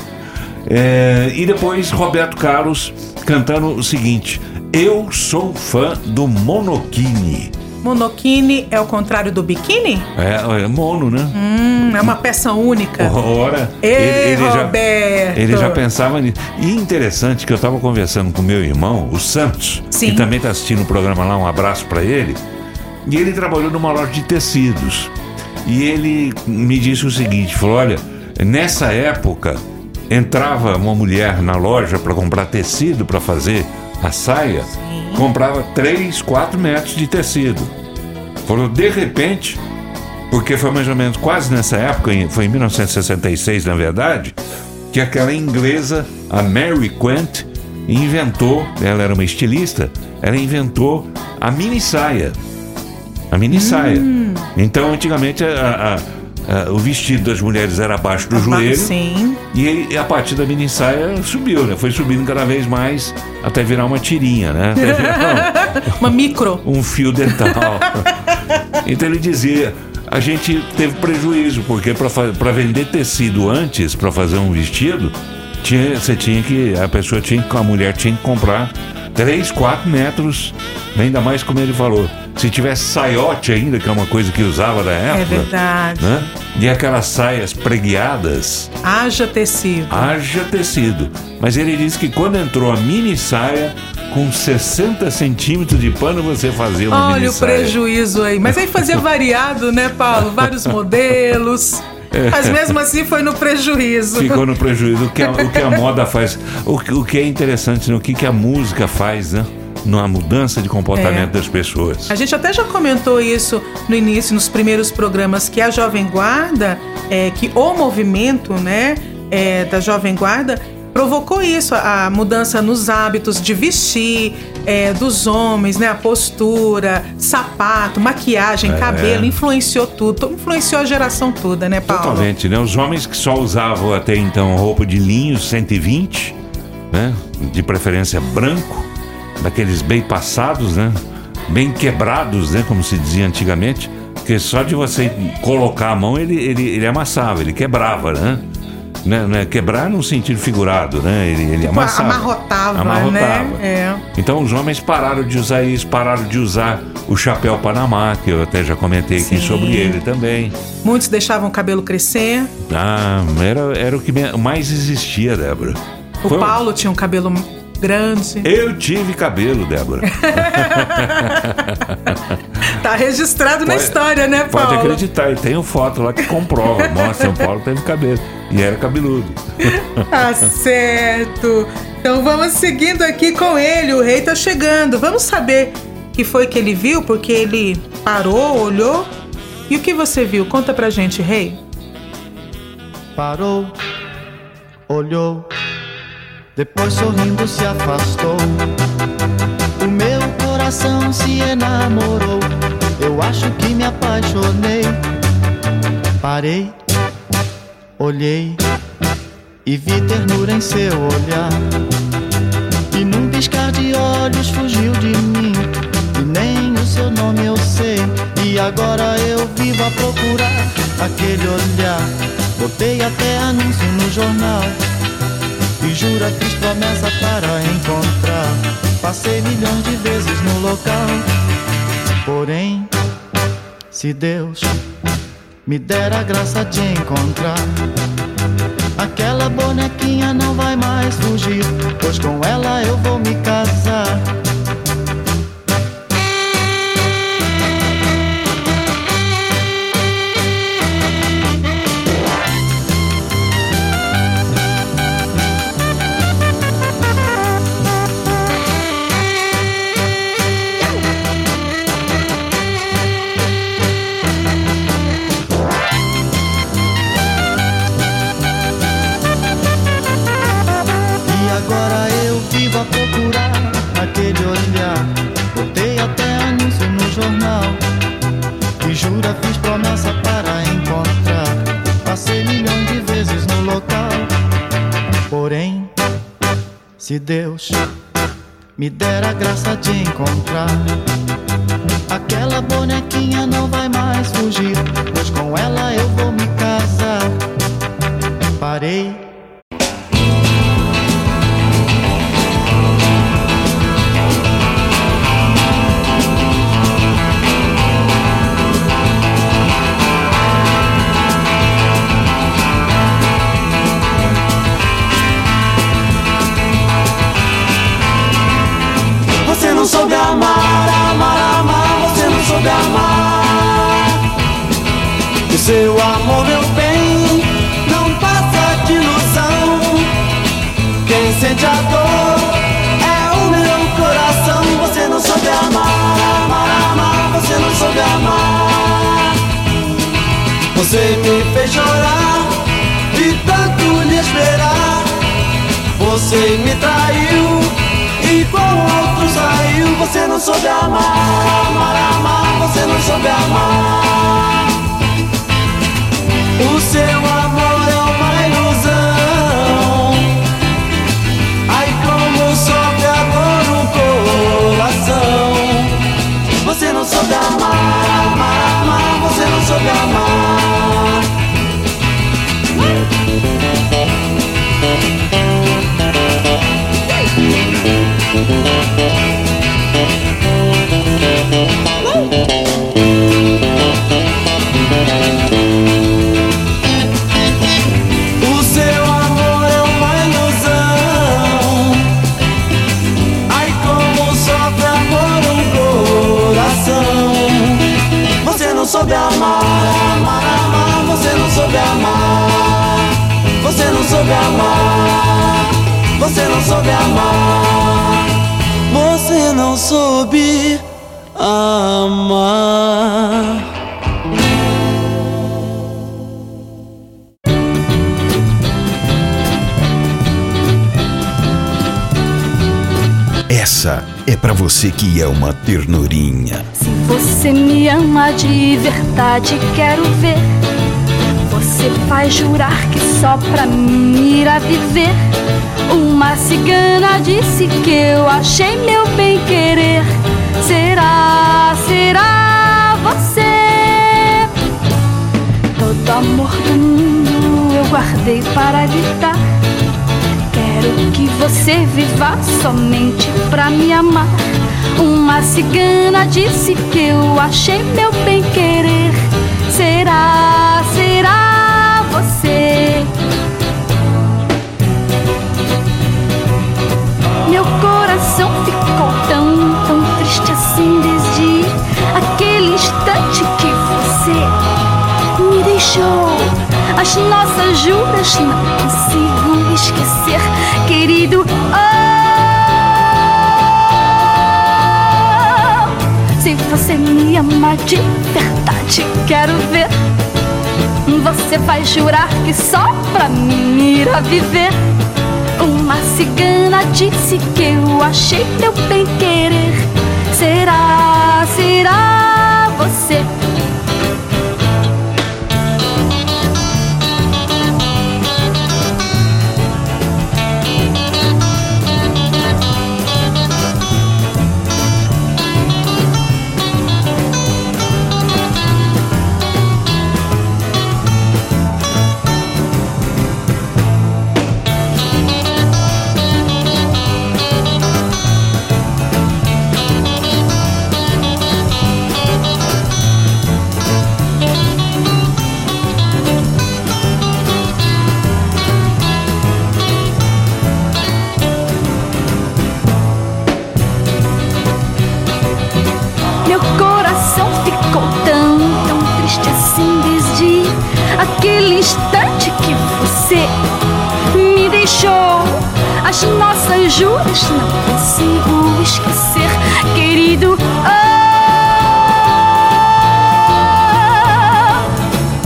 É, e depois Roberto Carlos cantando o seguinte: Eu sou fã do Monokini. Monokini é o contrário do biquíni? É, é mono, né? Hum, é uma peça única. Ora, Ei, já, Roberto. ele já pensava nisso. E interessante que eu estava conversando com meu irmão, o Santos, Sim. que também está assistindo o programa lá, um abraço para ele. E ele trabalhou numa loja de tecidos. E ele me disse o seguinte: falou, olha, nessa época entrava uma mulher na loja para comprar tecido para fazer a saia, comprava 3, 4 metros de tecido. Falou, de repente, porque foi mais ou menos quase nessa época, em- foi em 1966 na verdade, que aquela inglesa, a Mary Quant, inventou, ela era uma estilista, ela inventou a mini saia. A mini saia. Então, antigamente, a- a- o vestido das mulheres era abaixo do joelho. Sim. E aí, a partir da mini saia subiu, né? Foi subindo cada vez mais até virar uma tirinha, né? Virar uma micro. um fio dental. então ele dizia, a gente teve prejuízo, porque para vender tecido antes, para fazer um vestido, tinha, você tinha que, a pessoa tinha que, a mulher tinha que comprar 3, 4 metros, ainda mais como ele falou. Se tivesse saiote ainda, que é uma coisa que usava na época. É verdade. Né? E aquelas saias preguiadas, Haja tecido. haja tecido. Mas ele disse que quando entrou a mini saia, com 60 centímetros de pano você fazia uma Olha o prejuízo aí. Mas aí fazia variado, né, Paulo? Vários modelos. É. Mas mesmo assim foi no prejuízo. Ficou no prejuízo. O que a, o que a moda faz. O, que- o que é interessante, né? o que, que a música faz, né? Na mudança de comportamento É. das pessoas. A gente até já comentou isso no início, nos primeiros programas, que a Jovem Guarda, é, que o movimento né, é, da Jovem Guarda provocou isso, a mudança nos hábitos de vestir é, dos homens, né, a postura, sapato, maquiagem, É. cabelo, influenciou tudo, influenciou a geração toda, né, Paulo? Totalmente, né? Os homens que só usavam até então roupa de linho 120, né? De preferência branco, daqueles bem passados, né? Bem quebrados, né? Como se dizia antigamente. Porque só de você colocar a mão ele, ele, ele amassava, ele quebrava, né? Né, né? Quebrar num sentido figurado, né? Ele, ele Tipo, amassava. amarrotava, Amarrotava. né? É. Então os homens pararam de usar isso, pararam de usar o chapéu Panamá, que eu até já comentei aqui Sim. sobre ele também. Muitos deixavam o cabelo crescer. Ah, era, era o que mais existia, Débora. O Foi- um Paulo tinha um cabelo grande. Eu tive cabelo, Débora. Tá registrado na Pode- história, né, Paulo? Pode acreditar, e tem foto lá que comprova. Mostra, o Paulo teve cabelo. E era cabeludo. Tá certo. Então vamos seguindo aqui com ele. O rei tá chegando. Vamos saber o que foi que ele viu, porque ele parou, olhou. E o que você viu? Conta pra gente, rei. Parou, olhou, depois sorrindo se afastou. Coração se enamorou. Eu acho que me apaixonei. Parei, olhei e vi ternura em seu olhar. E num piscar de olhos fugiu de mim. E nem o seu nome eu sei. E agora eu vivo a procurar aquele olhar. Botei até anúncio no jornal. E jura, fiz promessa para encontrar. Passei milhões de vezes no local. Porém, se Deus me dera a graça de encontrar. Aquela bonequinha não vai mais fugir, pois com ela eu vou me casar. Jura, fiz promessa para encontrar. Passei milhão de vezes no local. Porém, se Deus me der a graça de encontrar. Aquela bonequinha não vai mais fugir, pois com ela eu vou me casar. Parei não soube amar, amar, amar, você não soube amar. O seu amor, meu bem, não passa de ilusão. Quem sente a dor é o meu coração. Você não soube amar, amar, amar, você não soube amar. Você me fez chorar de tanto lhe esperar. Você me traiu e com outro saiu. Você não soube amar, amar, amar. Você não soube amar. O seu amor você que é uma ternurinha. Se você me ama de verdade, quero ver. Você vai jurar que só pra mim irá viver. Uma cigana disse que eu achei meu bem querer. Será, será você? Todo amor do mundo eu guardei para lhe dar. Quero que você viva somente pra me amar. Uma cigana disse que eu achei meu bem querer. Será, será você? Meu coração ficou tão, tão triste assim desde aquele instante que você me deixou. As nossas juras não consigo esquecer, querido. Oh, você me ama de verdade, quero ver. Você vai jurar que só pra mim irá viver. Uma cigana disse que eu achei meu bem querer. Será, será você? Você me deixou. As nossas juras não consigo esquecer, querido. Ah,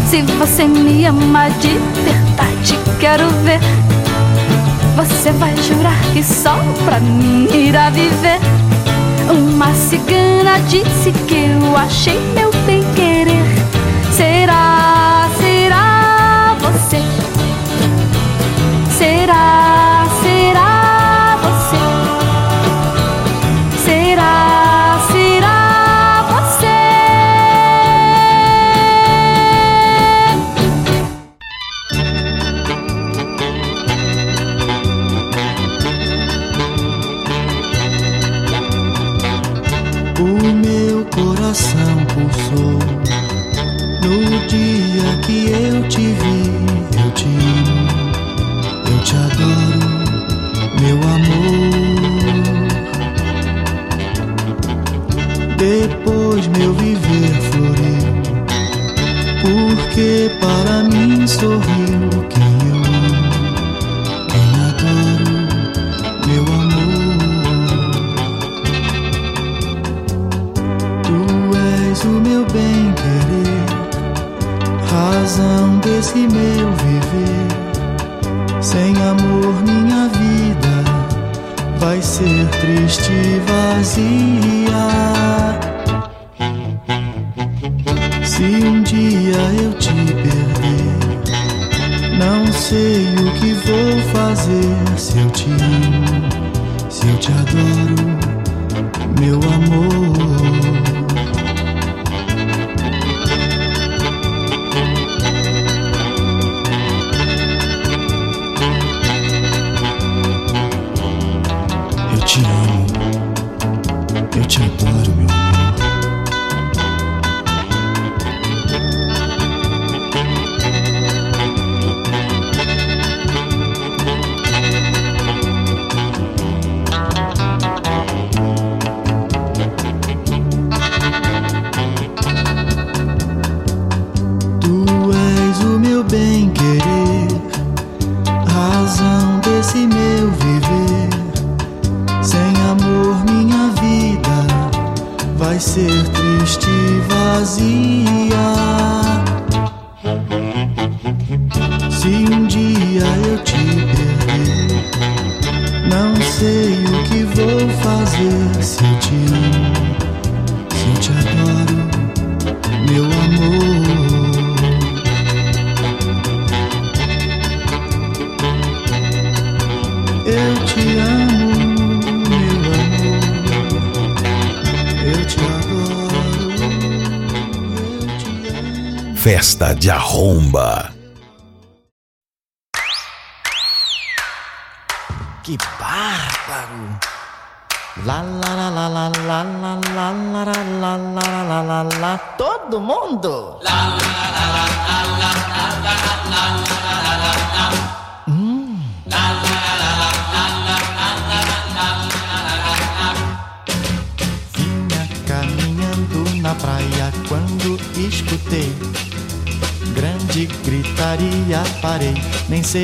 se você me ama de verdade, quero ver. Você vai jurar que só pra mim irá viver. Uma cigana disse que eu achei meu bem querer. Será, será later.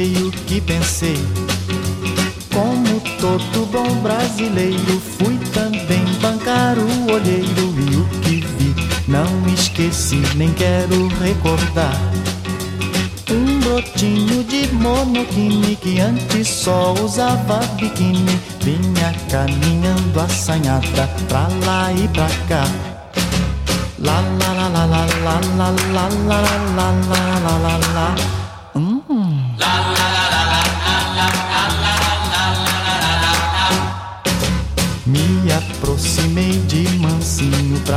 Sei o que pensei. Como todo bom brasileiro, fui também bancar o olheiro e o que vi não esqueci, nem quero recordar. Um brotinho de monoquine que antes só usava biquíni vinha caminhando assanhada pra lá e pra cá. Lá lá lá lá lá lá lá lá lá lá lá lá lá lá.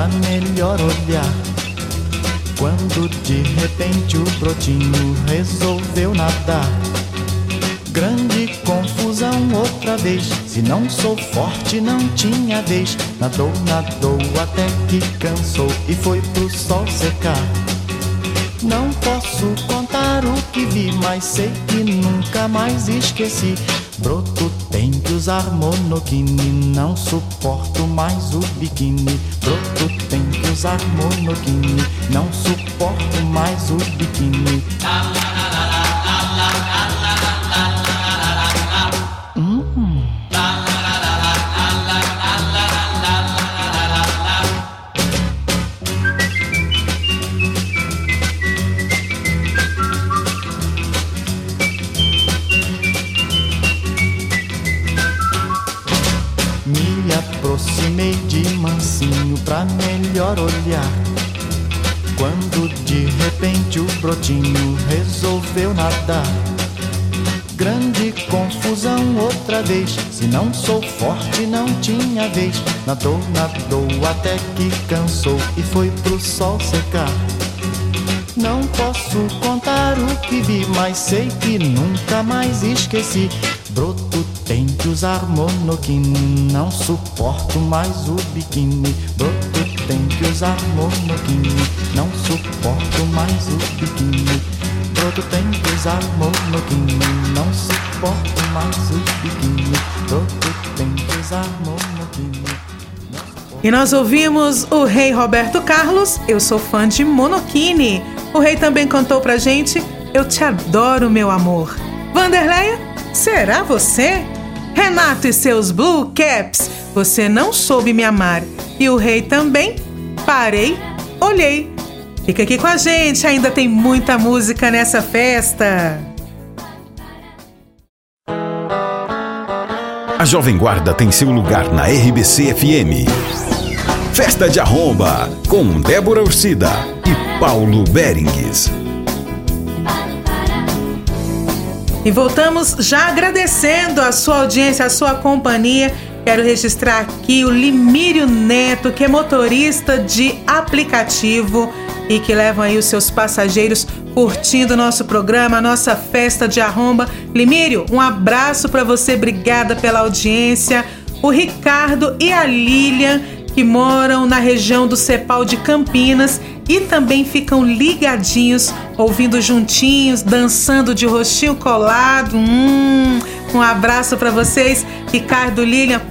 Melhor olhar. Quando de repente o brotinho resolveu nadar. Grande confusão outra vez. Se não sou forte, não tinha vez. Nadou, nadou até que cansou e foi pro sol secar. Não posso contar o que vi, mas sei que nunca mais esqueci. Broto tem que usar monoquine, não suporto mais o biquíni. Broto tem que usar monoquine, não suporto mais o biquíni. Grande confusão outra vez. Se não sou forte, não tinha vez. Nadou, nadou até que cansou e foi pro sol secar. Não posso contar o que vi, mas sei que nunca mais esqueci. Broto tem que usar monoquine, não suporto mais o biquíni. Broto tem que usar monoquine, não suporto mais o biquíni. Broto tem que usar monoquine, não suporto mais o biquíni. Broto tem que usar monoquine. E nós ouvimos o rei Roberto Carlos, Eu Sou Fã de Monokini. O rei também cantou pra gente Eu Te Adoro, Meu Amor. Vanderleia, será você? Renato e seus Blue Caps, Você Não Soube Me Amar. E o rei também, Parei, Olhei. Fica aqui com a gente, ainda tem muita música nessa festa. A Jovem Guarda tem seu lugar na RBC FM. Festa de Arromba, com Débora Ursida e Paulo Berengues. E voltamos já agradecendo a sua audiência, a sua companhia. Quero registrar aqui o Limírio Neto, que é motorista de aplicativo e que levam aí os seus passageiros curtindo nosso programa, nossa festa de arromba. Limírio, um abraço para você, obrigada pela audiência. O Ricardo e a Lilian, que moram na região do Cepal de Campinas e também ficam ligadinhos, ouvindo juntinhos, dançando de rostinho colado. Hum, um abraço para vocês, Ricardo, Lilian.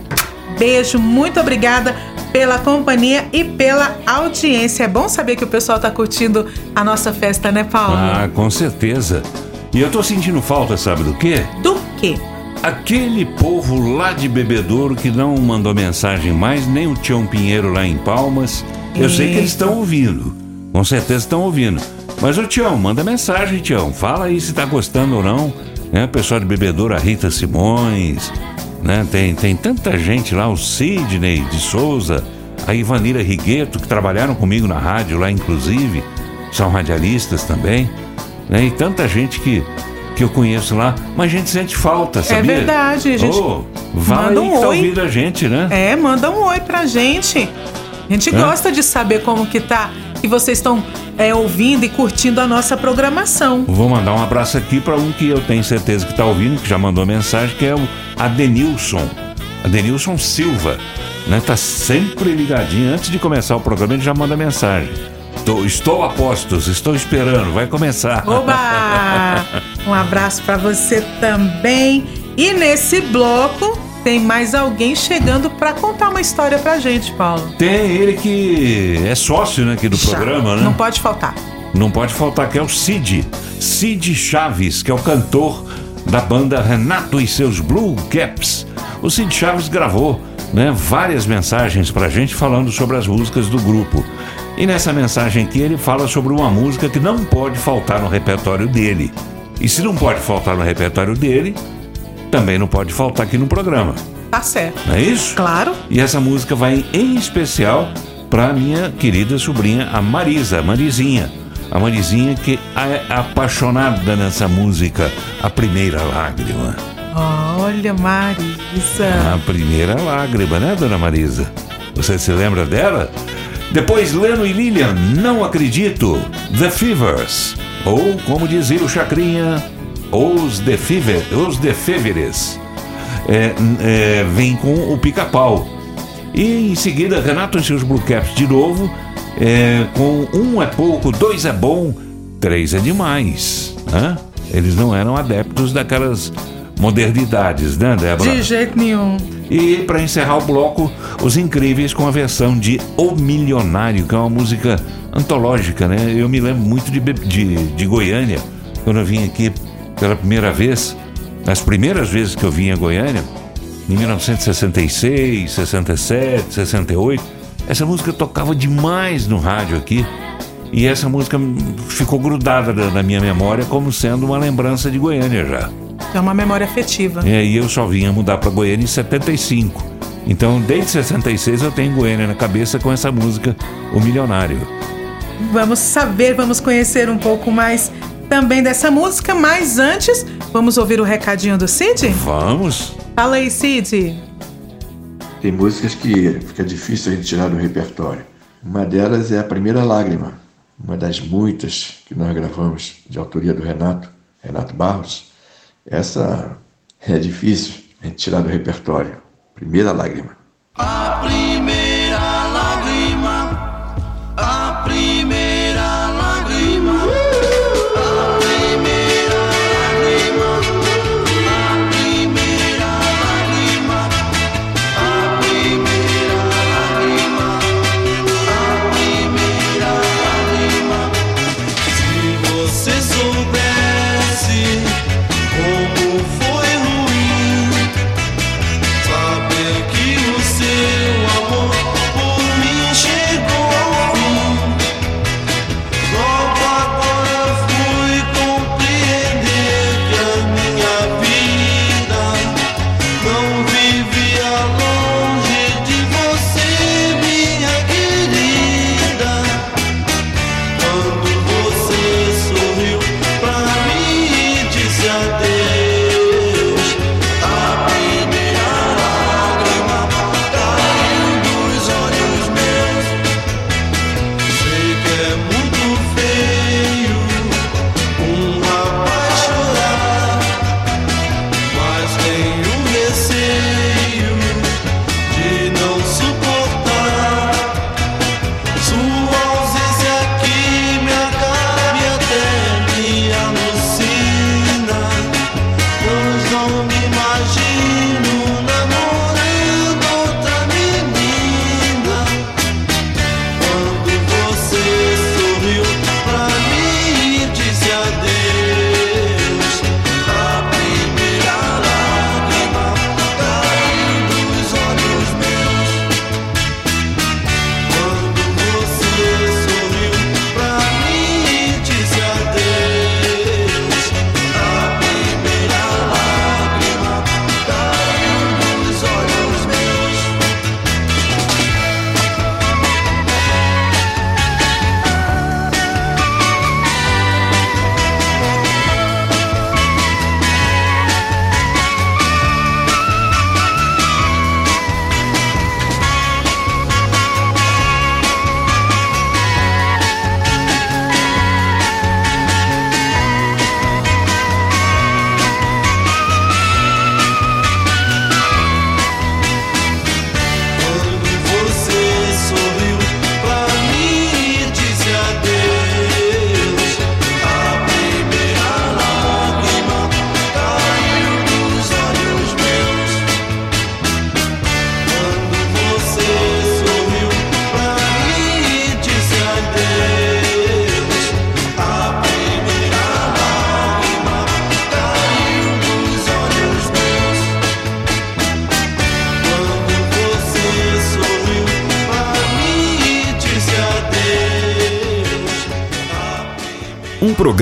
Beijo, muito obrigada pela companhia e pela audiência. É bom saber que o pessoal tá curtindo a nossa festa, né, Paulo? Ah, com certeza. E eu tô sentindo falta, sabe do quê? Do quê? Aquele povo lá de Bebedouro que não mandou mensagem mais, nem o Tião Pinheiro lá em Palmas. Eu sei que eles estão ouvindo. Com certeza estão ouvindo. Mas o Tião, manda mensagem, Tião. Fala aí se tá gostando ou não. Né? O pessoal de Bebedouro, a Rita Simões. Né? Tem, tem tanta gente lá, o Sidney de Souza, a Ivanira Rigueto, que trabalharam comigo na rádio lá, inclusive. São radialistas também. Né? E tanta gente que, que eu conheço lá, mas a gente sente falta, sabia? É verdade, a gente. Vai manda um tá oi. ouvindo a gente, né? É, manda um oi pra gente. A gente É? gosta de saber como que tá e vocês estão é, ouvindo e curtindo a nossa programação. Vou mandar um abraço aqui para um que eu tenho certeza que está ouvindo, que já mandou mensagem, que é o Adenilson. Adenilson Silva. Né? Tá sempre ligadinho. Antes de começar o programa, ele já manda mensagem. Tô- estou a postos, estou esperando, vai começar. Oba! um abraço pra você também. E nesse bloco tem mais alguém chegando pra contar uma história pra gente, Paulo. Tem ele que é sócio né, aqui do programa, né? Não pode faltar. Não pode faltar, que é o Cid. Cid Chaves, que é o cantor da banda Renato e seus Blue Caps. O Cid Chaves gravou né, várias mensagens pra gente falando sobre as músicas do grupo. E nessa mensagem aqui ele fala sobre uma música que não pode faltar no repertório dele. E se não pode faltar no repertório dele, também não pode faltar aqui no programa. Tá certo. Não é isso? Claro. E essa música vai em especial para minha querida sobrinha, a Marisa, a Marizinha. A Marizinha que é apaixonada nessa música, A Primeira Lágrima. Olha, Marisa. A Primeira Lágrima, né, dona Marisa? Você se lembra dela? Depois, Leno e Lilian, Não Acredito, The Fevers. Ou, como dizia o Chacrinha, Os Fever, os. É, é, vem com o pica-pau. E em seguida, Renato e seus Blue Caps de novo, é, com um é pouco, dois é bom, três é demais. Hã? Eles não eram adeptos daquelas modernidades, né, Débora? De jeito nenhum. E para encerrar o bloco, Os Incríveis com a versão de O Milionário, que é uma música antológica, né? Eu me lembro muito de, de, de Goiânia, quando eu vim aqui pela primeira vez, nas primeiras vezes que eu vim a Goiânia, em 1966, 67, 68. Essa música tocava demais no rádio aqui. E essa música ficou grudada na minha memória como sendo uma lembrança de Goiânia já. É uma memória afetiva. E aí eu só vinha mudar para Goiânia em 75. Então, desde 66 eu tenho Goiânia na cabeça com essa música, O Milionário. Vamos saber, vamos conhecer um pouco mais também dessa música, mas antes, vamos ouvir o recadinho do Cid? Vamos. Fala aí, Cid. Tem músicas que fica difícil a gente tirar do repertório. Uma delas é A Primeira Lágrima, uma das muitas que nós gravamos de autoria do Renato, Renato Barros. Essa é difícil a gente tirar do repertório. Primeira Lágrima. A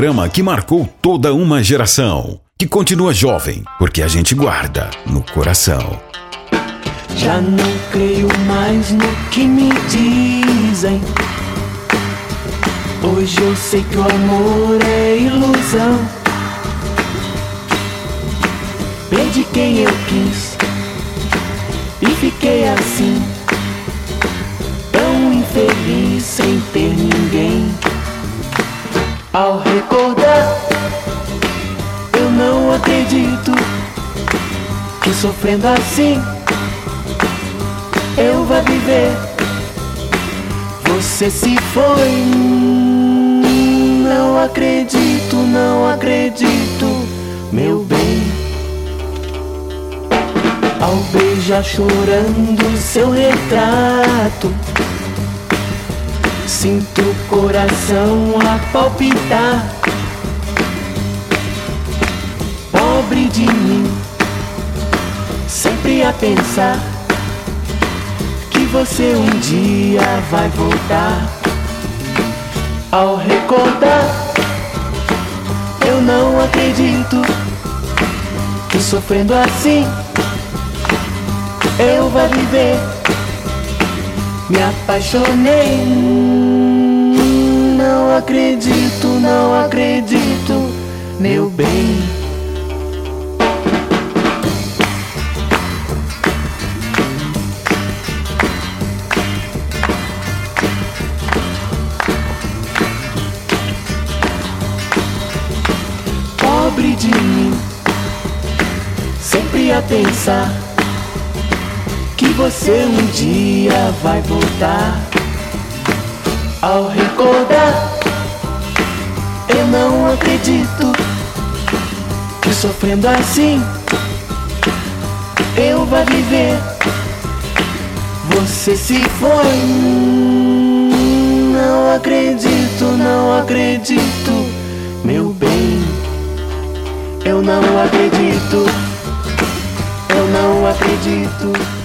programa que marcou toda uma geração, que continua jovem, porque a gente guarda no coração. Já não creio mais no que me dizem. Hoje eu sei que o amor é ilusão. Perdi quem eu quis e fiquei assim, tão infeliz sem ter ninguém. Ao recordar, sofrendo assim eu vá viver. Você se foi, não acredito, não acredito, meu bem. Ao beijar chorando seu retrato, sinto o coração a palpitar. Pobre de mim, sempre pensar que você um dia vai voltar. Ao recordar, eu não acredito que sofrendo assim eu vou viver. Me apaixonei. Não acredito, não acredito, meu bem. Pensar que você um dia vai voltar. Ao recordar, eu não acredito que sofrendo assim eu vou viver. Você se foi. Não acredito, não acredito, meu bem. Eu não acredito. Acredito.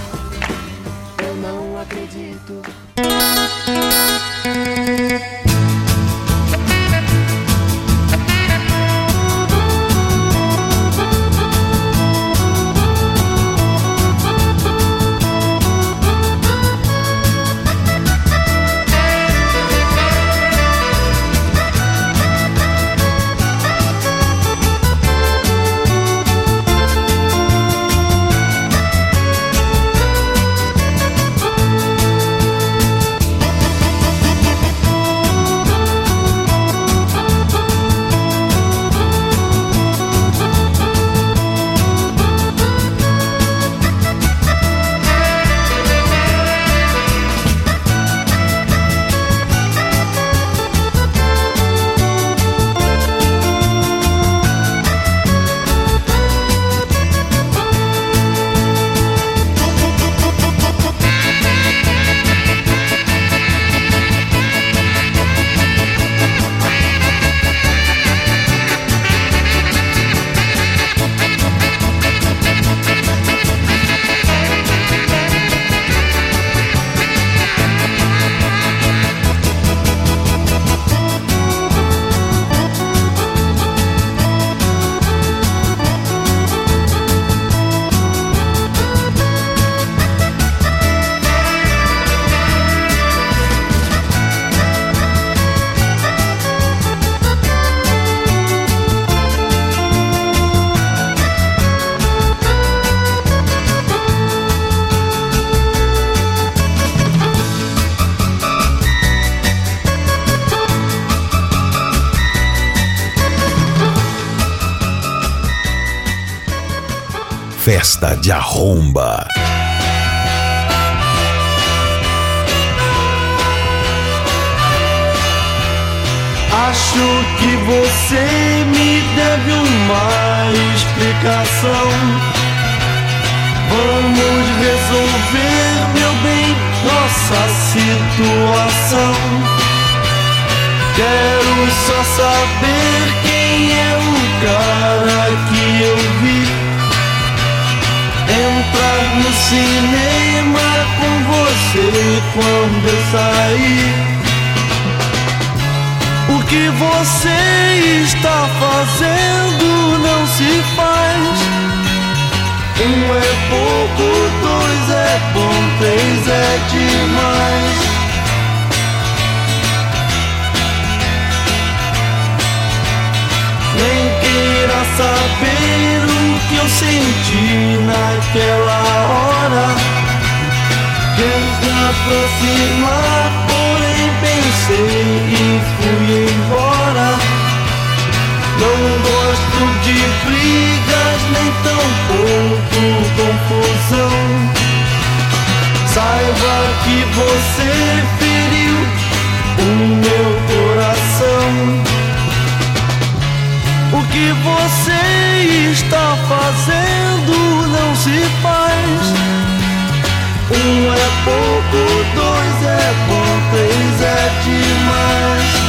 De arromba. Acho que você me deve uma explicação. Vamos resolver, meu bem, nossa situação. Quero só saber quem é o cara que eu vi entrar no cinema com você quando eu sair. O que você está fazendo não se faz. Um é pouco, dois é bom, três é demais. Queira saber o que eu senti naquela hora. Quer aproximar, porém pensei e fui embora. Não gosto de brigas, nem tampouco confusão. Saiba que você feriu o meu coração. O que você está fazendo não se faz. Um é pouco, dois é bom, três é demais.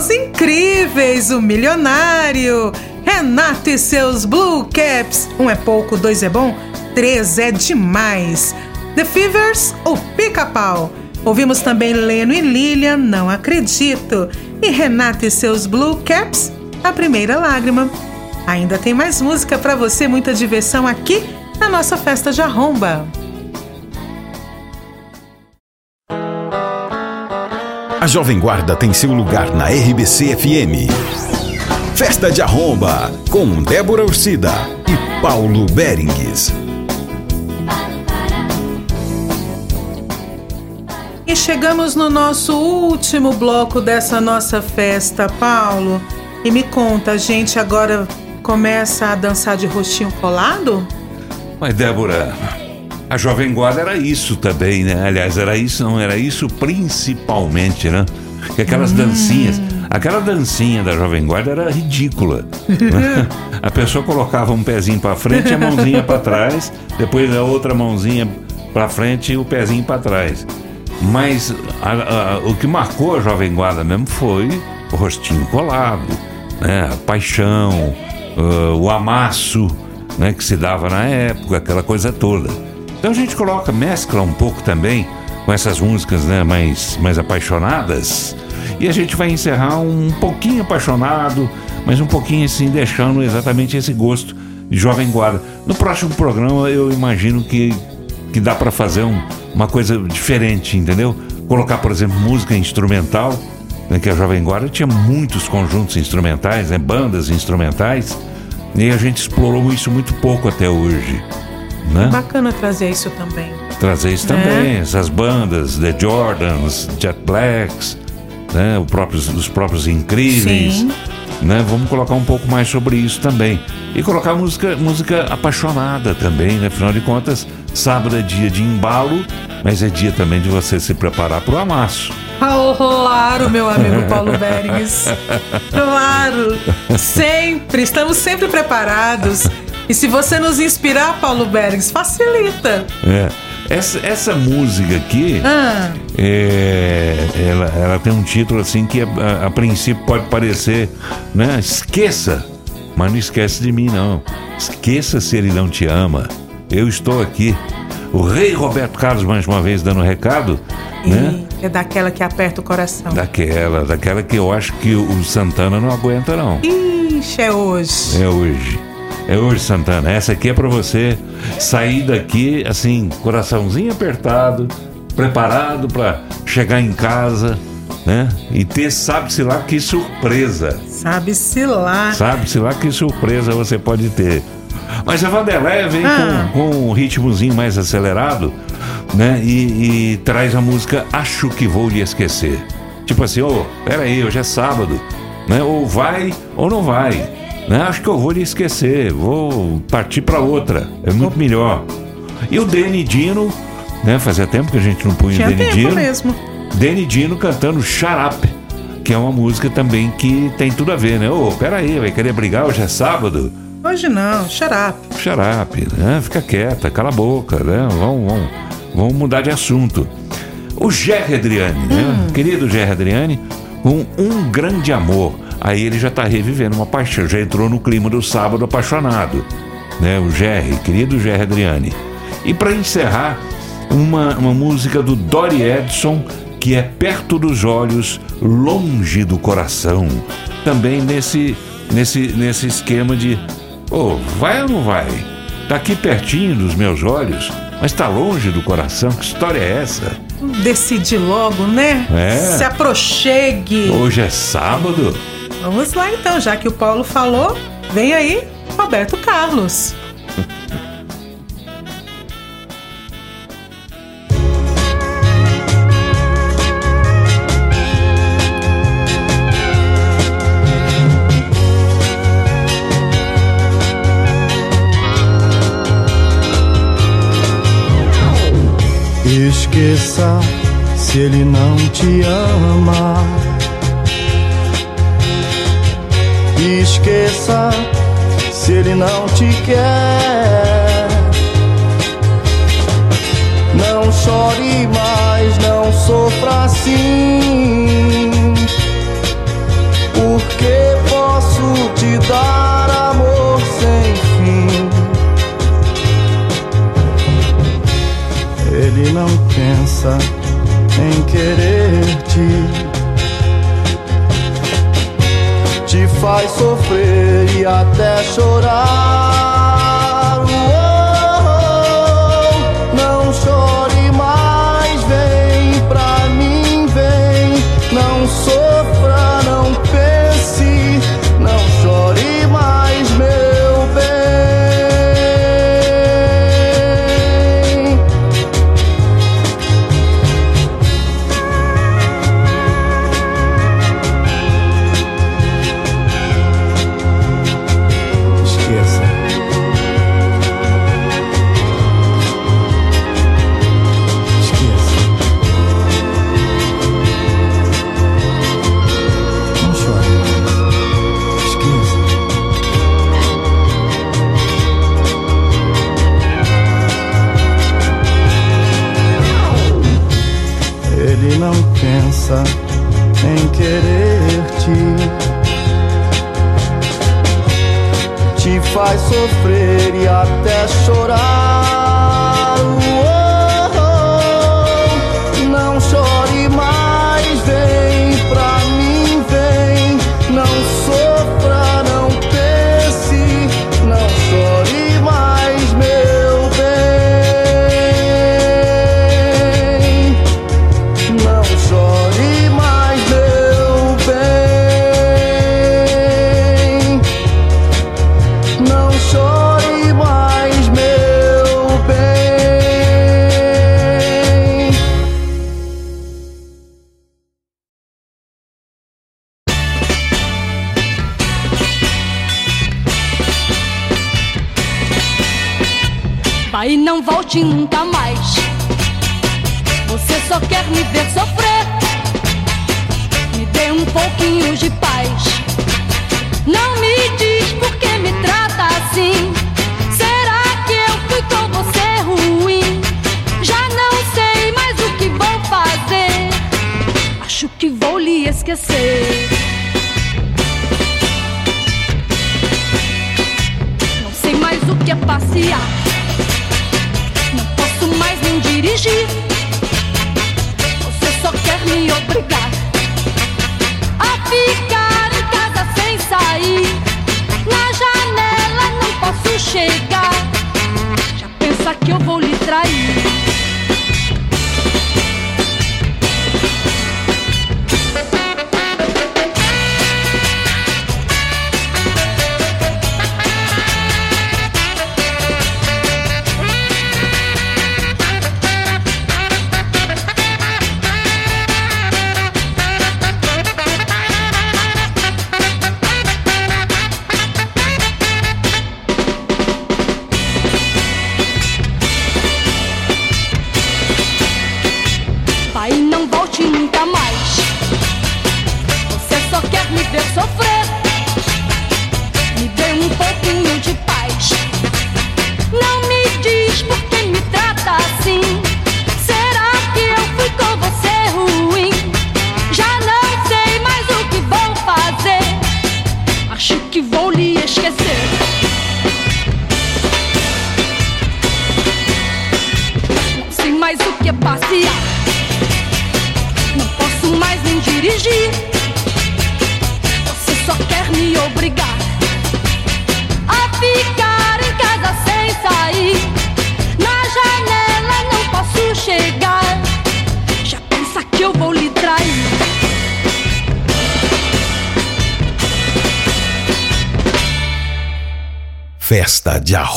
Os incríveis, o milionário, Renato e seus Blue Caps. Um é pouco, dois é bom, três é demais. The Fevers, o pica-pau. Ouvimos também Leno e Lilian, não acredito. E Renato e seus Blue Caps, a primeira lágrima. Ainda tem mais música para você, muita diversão aqui na nossa festa de arromba. A Jovem Guarda tem seu lugar na RBC FM. Festa de Arromba, com Débora Ursida e Paulo Berengues. E chegamos no nosso último bloco dessa nossa festa, Paulo. E me conta, a gente agora começa a dançar de rostinho colado? Mas, Débora, a Jovem Guarda era isso também, né? Aliás, era isso, não, era isso principalmente, né? Que aquelas dancinhas. Aquela dancinha da Jovem Guarda era ridícula. né? A pessoa colocava um pezinho para frente e a mãozinha para trás, depois a outra mãozinha para frente e o pezinho para trás. Mas a- a- o que marcou a Jovem Guarda mesmo foi o rostinho colado, né? a paixão, ah, o amasso né? que se dava na época, aquela coisa toda. Então a gente coloca, mescla um pouco também com essas músicas né? mais, mais apaixonadas. E a gente vai encerrar um pouquinho apaixonado, mas um pouquinho assim, deixando exatamente esse gosto de Jovem Guarda. No próximo programa eu imagino que, que dá para fazer um- uma coisa diferente, entendeu? Colocar, por exemplo, música instrumental, né, que a Jovem Guarda tinha muitos conjuntos instrumentais, né, bandas instrumentais, e a gente explorou isso muito pouco até hoje. Né? Bacana trazer isso também. Trazer isso É. também, essas bandas, The Jordans, Jet Blacks, né, o próprios, os próprios Incríveis. Sim. Né? Vamos colocar um pouco mais sobre isso também. E colocar música, música apaixonada também, né? Afinal de contas, sábado é dia de embalo, mas é dia também de você se preparar para o amasso. Claro, meu amigo Paulo Berengues. Claro, sempre, estamos sempre preparados. E se você nos inspirar, Paulo Berengues, facilita. É. Essa, essa música aqui, Ah, é, ela, ela tem um título assim que a, a princípio pode parecer, né? Esqueça, mas não esquece de mim não. Esqueça se ele não te ama. Eu estou aqui. O rei Roberto Carlos mais uma vez dando recado, né? é daquela que aperta o coração. Daquela, daquela que eu acho que o Santana não aguenta não. Ixi, é hoje. É hoje. É hoje, Santana. Essa aqui é pra você sair daqui, assim, coraçãozinho apertado, preparado pra chegar em casa, né? E ter, sabe-se lá que surpresa. Sabe-se lá. Sabe-se lá que surpresa você pode ter. Mas a Vanderlei vem Ah. com, com um ritmozinho mais acelerado, né? E, e traz a música Acho que Vou Lhe Esquecer. Tipo assim, ô, peraí, hoje é sábado, né? Ou vai ou não vai. Né? Acho que eu vou lhe esquecer, vou partir pra outra. É muito melhor. E o Danny Dino, né? Fazia tempo que a gente não punha Tinha o Danny tempo Dino. mesmo. Danny Dino cantando Up, que é uma música também que tem tudo a ver, né? Ô, peraí, vai querer brigar hoje é sábado? Hoje não. Shut up, né? Fica quieta, cala a boca, né? Vamos, vamos, vamos mudar de assunto. O Jerry Adriani, né? Querido Jerry Adriani, com um grande amor. Aí ele já tá revivendo uma paixão, já entrou no clima do sábado apaixonado, né? O Jerry, querido Jerry Adriani. E para encerrar, uma, uma música do Dory Edson, que é Perto dos Olhos, Longe do Coração. Também nesse, nesse, nesse esquema de, ô, vai ou não vai? Tá aqui pertinho dos meus olhos, mas tá longe do coração. Que história é essa? Decide logo, né? É. Se aproxegue. Hoje é sábado? Vamos lá então, já que o Paulo falou, vem aí, Roberto Carlos. Esqueça se ele não te ama. esqueça se ele não te quer. Não chore mais, não sofra assim. Porque posso te dar amor sem fim. Ele não pensa em querer faz sofrer e até chorar. Até chorar. Não volte nunca mais. Você só quer me ver sofrer. Me dê um pouquinho de paz. Não me diz por que me trata assim. Será que eu fui com você ruim? Já não sei mais o que vou fazer. Acho que vou lhe esquecer. Não sei mais o que é passear. Dirigir. Você só quer me obrigar a ficar em casa sem sair. Na janela não posso chegar. Já pensa que eu vou lhe trair.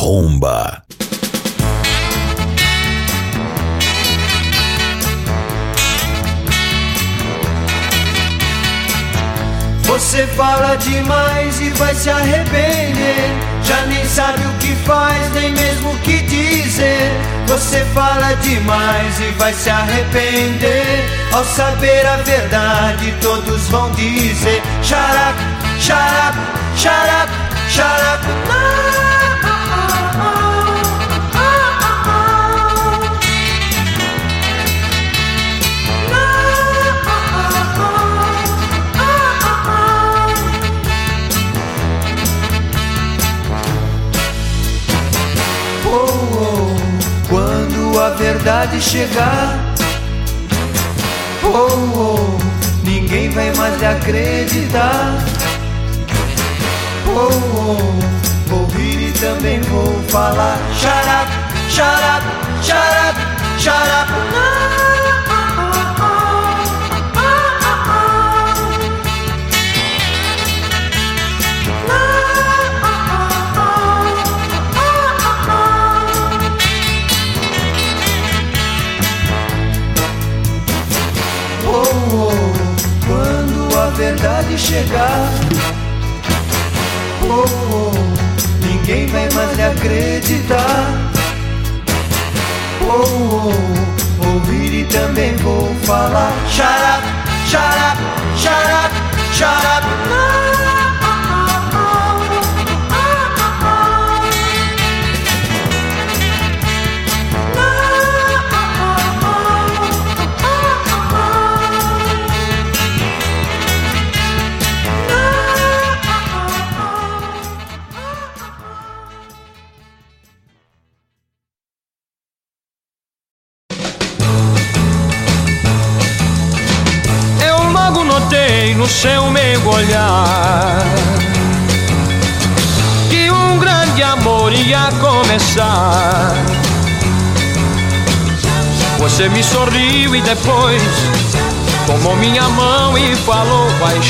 Arromba. Você fala demais e vai se arrepender. Já nem sabe o que faz, nem mesmo o que dizer. Você fala demais e vai se arrepender. Ao saber a verdade, todos vão dizer: Xarac, xarac, xarac, xarac. Oh, verdade chegar, Oh, oh, ninguém vai mais lhe acreditar. Oh, oh, vou rir e também vou falar. Xarap, xarap, xarap, xarap. Oh,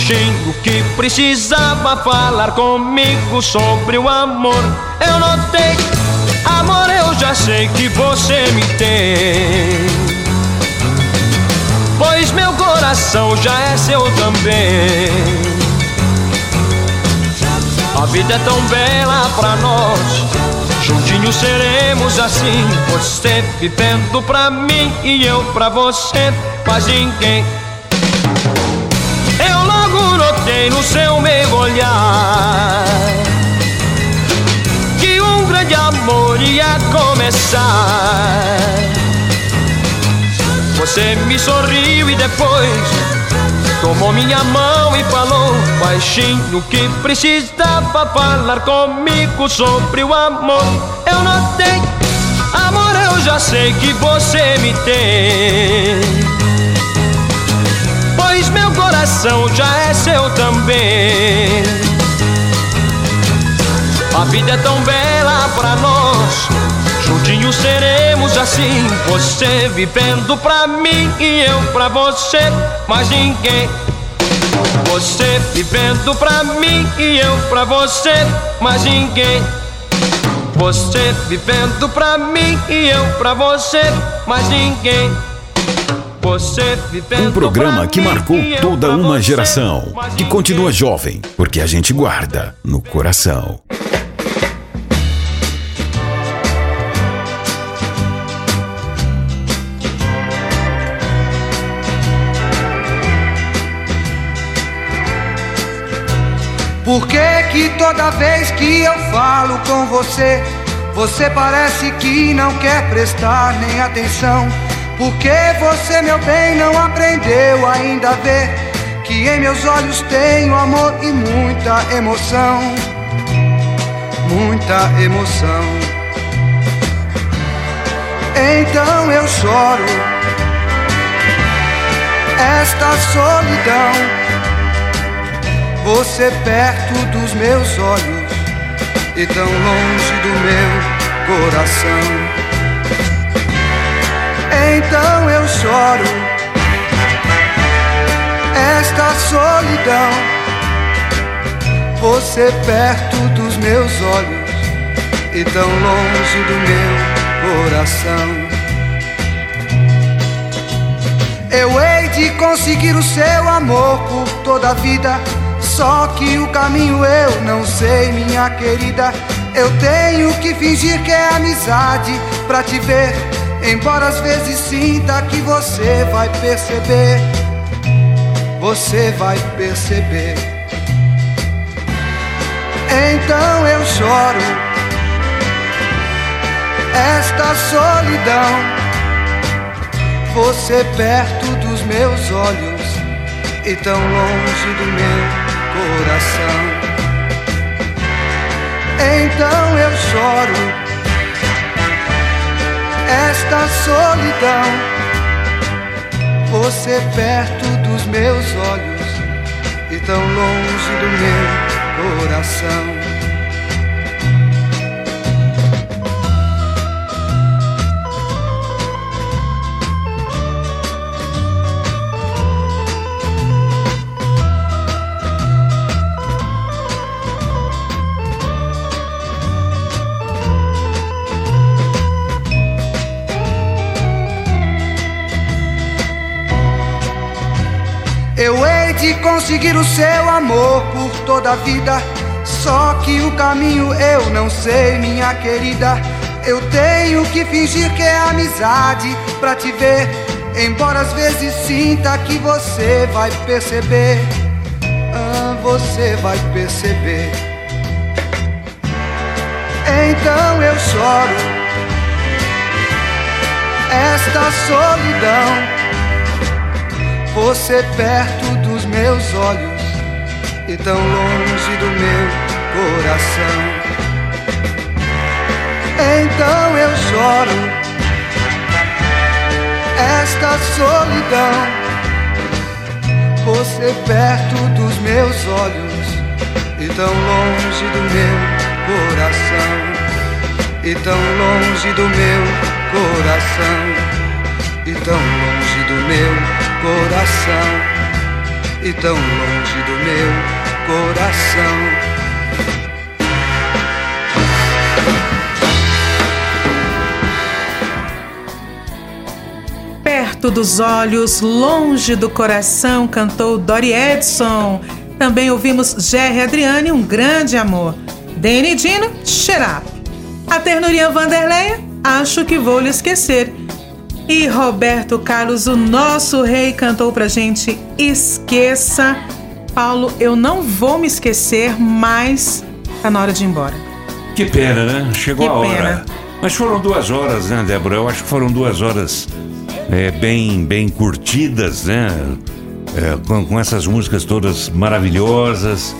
baixinho que precisava falar comigo sobre o amor. Eu notei, amor, eu já sei que você me tem. Pois meu coração já é seu também. A vida é tão bela pra nós, juntinhos seremos assim. Você vivendo pra mim e eu pra você, mas ninguém. No seu meio olhar que um grande amor ia começar. Você me sorriu e depois tomou minha mão e falou baixinho que precisava falar comigo sobre o amor. Eu notei, amor, eu já sei que você me tem. Coração já é seu também. A vida é tão bela pra nós. Juntinhos seremos assim, você vivendo pra mim e eu pra você, mas ninguém. Você vivendo pra mim e eu pra você, mas ninguém. Você vivendo pra mim e eu pra você, mas ninguém. Um programa que marcou toda uma geração, que continua jovem, porque a gente guarda no coração. Por que que toda vez que eu falo com você, você parece que não quer prestar nem atenção? Por que você, meu bem, não aprendeu ainda a ver que em meus olhos tenho amor e muita emoção? Muita emoção. Então eu choro esta solidão. Você perto dos meus olhos e tão longe do meu coração. Então eu choro esta solidão. Você perto dos meus olhos e tão longe do meu coração. Eu hei de conseguir o seu amor por toda a vida. Só que o caminho eu não sei, minha querida. Eu tenho que fingir que é amizade pra te ver. Embora às vezes sinta que você vai perceber. Você vai perceber. Então eu choro esta solidão. Você perto dos meus olhos e tão longe do meu coração. Então eu choro esta solidão. Você perto dos meus olhos e tão longe do meu coração. De conseguir o seu amor por toda a vida. Só que o caminho eu não sei, minha querida. Eu tenho que fingir que é amizade pra te ver. Embora às vezes sinta que você vai perceber. Ah, você vai perceber. Então eu choro esta solidão. Você perto dos meus olhos e tão longe do meu coração. Então eu choro esta solidão. Você perto dos meus olhos e tão longe do meu coração. E tão longe do meu coração. E tão longe do meu coração e tão longe do meu coração. Perto dos olhos, longe do coração, cantou Dori Edson. Também ouvimos Jerry Adriane, um grande amor. Danny Dino, Xerap. A ternurinha Vanderleia, acho que vou lhe esquecer. E Roberto Carlos, o nosso rei, cantou pra gente Esqueça. Paulo, eu não vou me esquecer, mas tá na hora de ir embora. Que pena, né? Chegou Que a hora. pena. Mas foram duas horas, né, Débora? Eu acho que foram duas horas é, bem, bem curtidas, né? É, com, com essas músicas todas maravilhosas,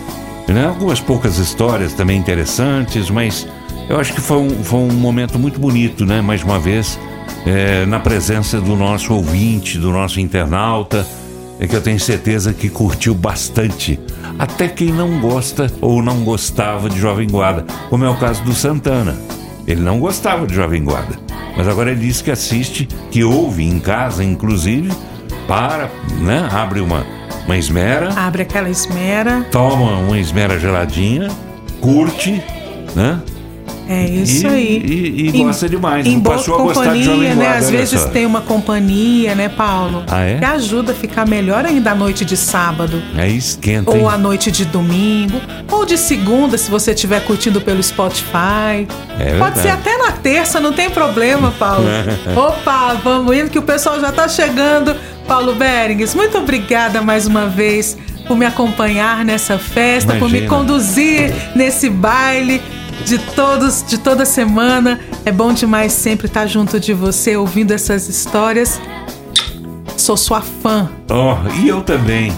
né? Algumas poucas histórias também interessantes, mas eu acho que foi um, foi um momento muito bonito, né? Mais uma vez, é, na presença do nosso ouvinte, do nosso internauta, é que eu tenho certeza que curtiu bastante. Até quem não gosta ou não gostava de Jovem Guarda, como é o caso do Santana. Ele não gostava de Jovem Guarda, mas agora ele diz que assiste, que ouve em casa, inclusive, para, né? Abre uma, uma esmera, Abre aquela esmera. toma uma esmera geladinha, curte, né? É isso E- aí. e- e Em- gosta demais, Em boa passou a gostar de companhia, Jovem né? Guarda, Às vezes só. tem uma companhia, né, Paulo? Ah, é? Que ajuda a ficar melhor ainda à noite de sábado. Aí esquenta, hein? Ou à noite de domingo, ou de segunda, se você estiver curtindo pelo Spotify. É Pode verdade. ser até na terça, não tem problema, Paulo. Opa, vamos indo que o pessoal já tá chegando. Paulo Berings, muito obrigada mais uma vez por me acompanhar nessa festa, por me Imagina. conduzir nesse baile de todos, de toda semana. É bom demais sempre estar junto de você, ouvindo essas histórias. Sou sua fã. Ó, e eu também.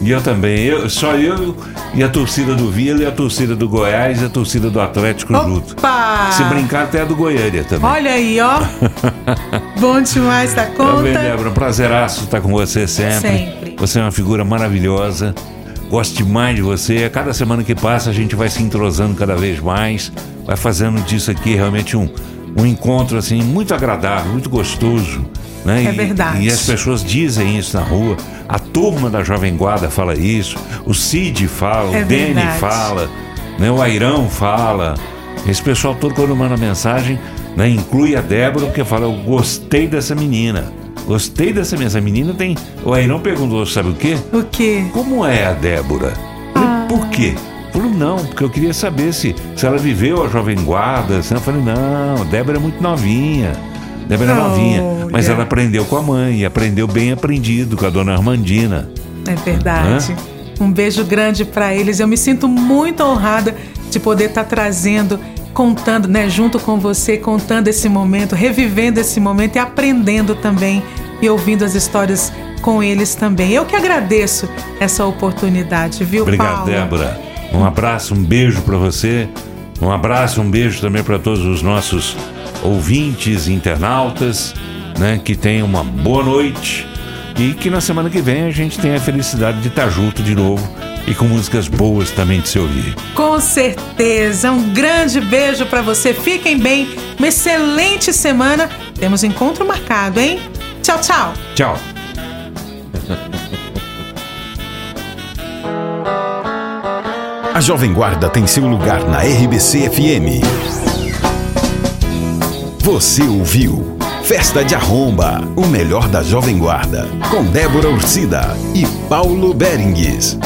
E eu também. Eu, só eu e a torcida do Vila e a torcida do Goiás e a torcida do Atlético junto. Opa! Se brincar, até a do Goiânia também. Olha aí, ó. Bom demais da Tá bem, conta. Débora. Prazeraço estar com você sempre. Sempre. Você é uma figura maravilhosa. Gosto demais de você. A cada semana que passa, a gente vai se entrosando cada vez mais. Vai fazendo disso aqui realmente um, um encontro assim muito agradável, muito gostoso. Né? É E- verdade. E as pessoas dizem isso na rua. A turma da Jovem Guarda fala isso. O Cid fala, É o Dene fala, né? o Airão fala. Esse pessoal todo quando manda mensagem, né? inclui a Débora, porque fala, eu gostei dessa menina. Gostei dessa menina. Essa menina tem. O Airão perguntou, sabe o quê? O quê? Como é a Débora? Falei, Por quê? Falou, não, porque eu queria saber se, se ela viveu a Jovem Guarda. Eu falei, não, a Débora é muito novinha. Débora é novinha. Mas ela aprendeu com a mãe, e aprendeu bem aprendido com a dona Armandina. É verdade. Um beijo grande para eles. Eu me sinto muito honrada de poder estar trazendo, contando, né, junto com você, contando esse momento, revivendo esse momento e aprendendo também e ouvindo as histórias com eles também. Eu que agradeço essa oportunidade, viu, Obrigado, Paulo? Débora. Um abraço, um beijo para você. Um abraço, um beijo também para todos os nossos ouvintes, internautas, né? Que tenham uma boa noite E que na semana que vem a gente tenha a felicidade de estar junto de novo e com músicas boas também de se ouvir. Com certeza. Um grande beijo para você. Fiquem bem. Uma excelente semana. Temos encontro marcado, hein? Tchau, tchau. Tchau. A Jovem Guarda tem seu lugar na RBC FM. Você ouviu Festa de Arromba, o melhor da Jovem Guarda, com Débora Ursida e Paulo Berengues.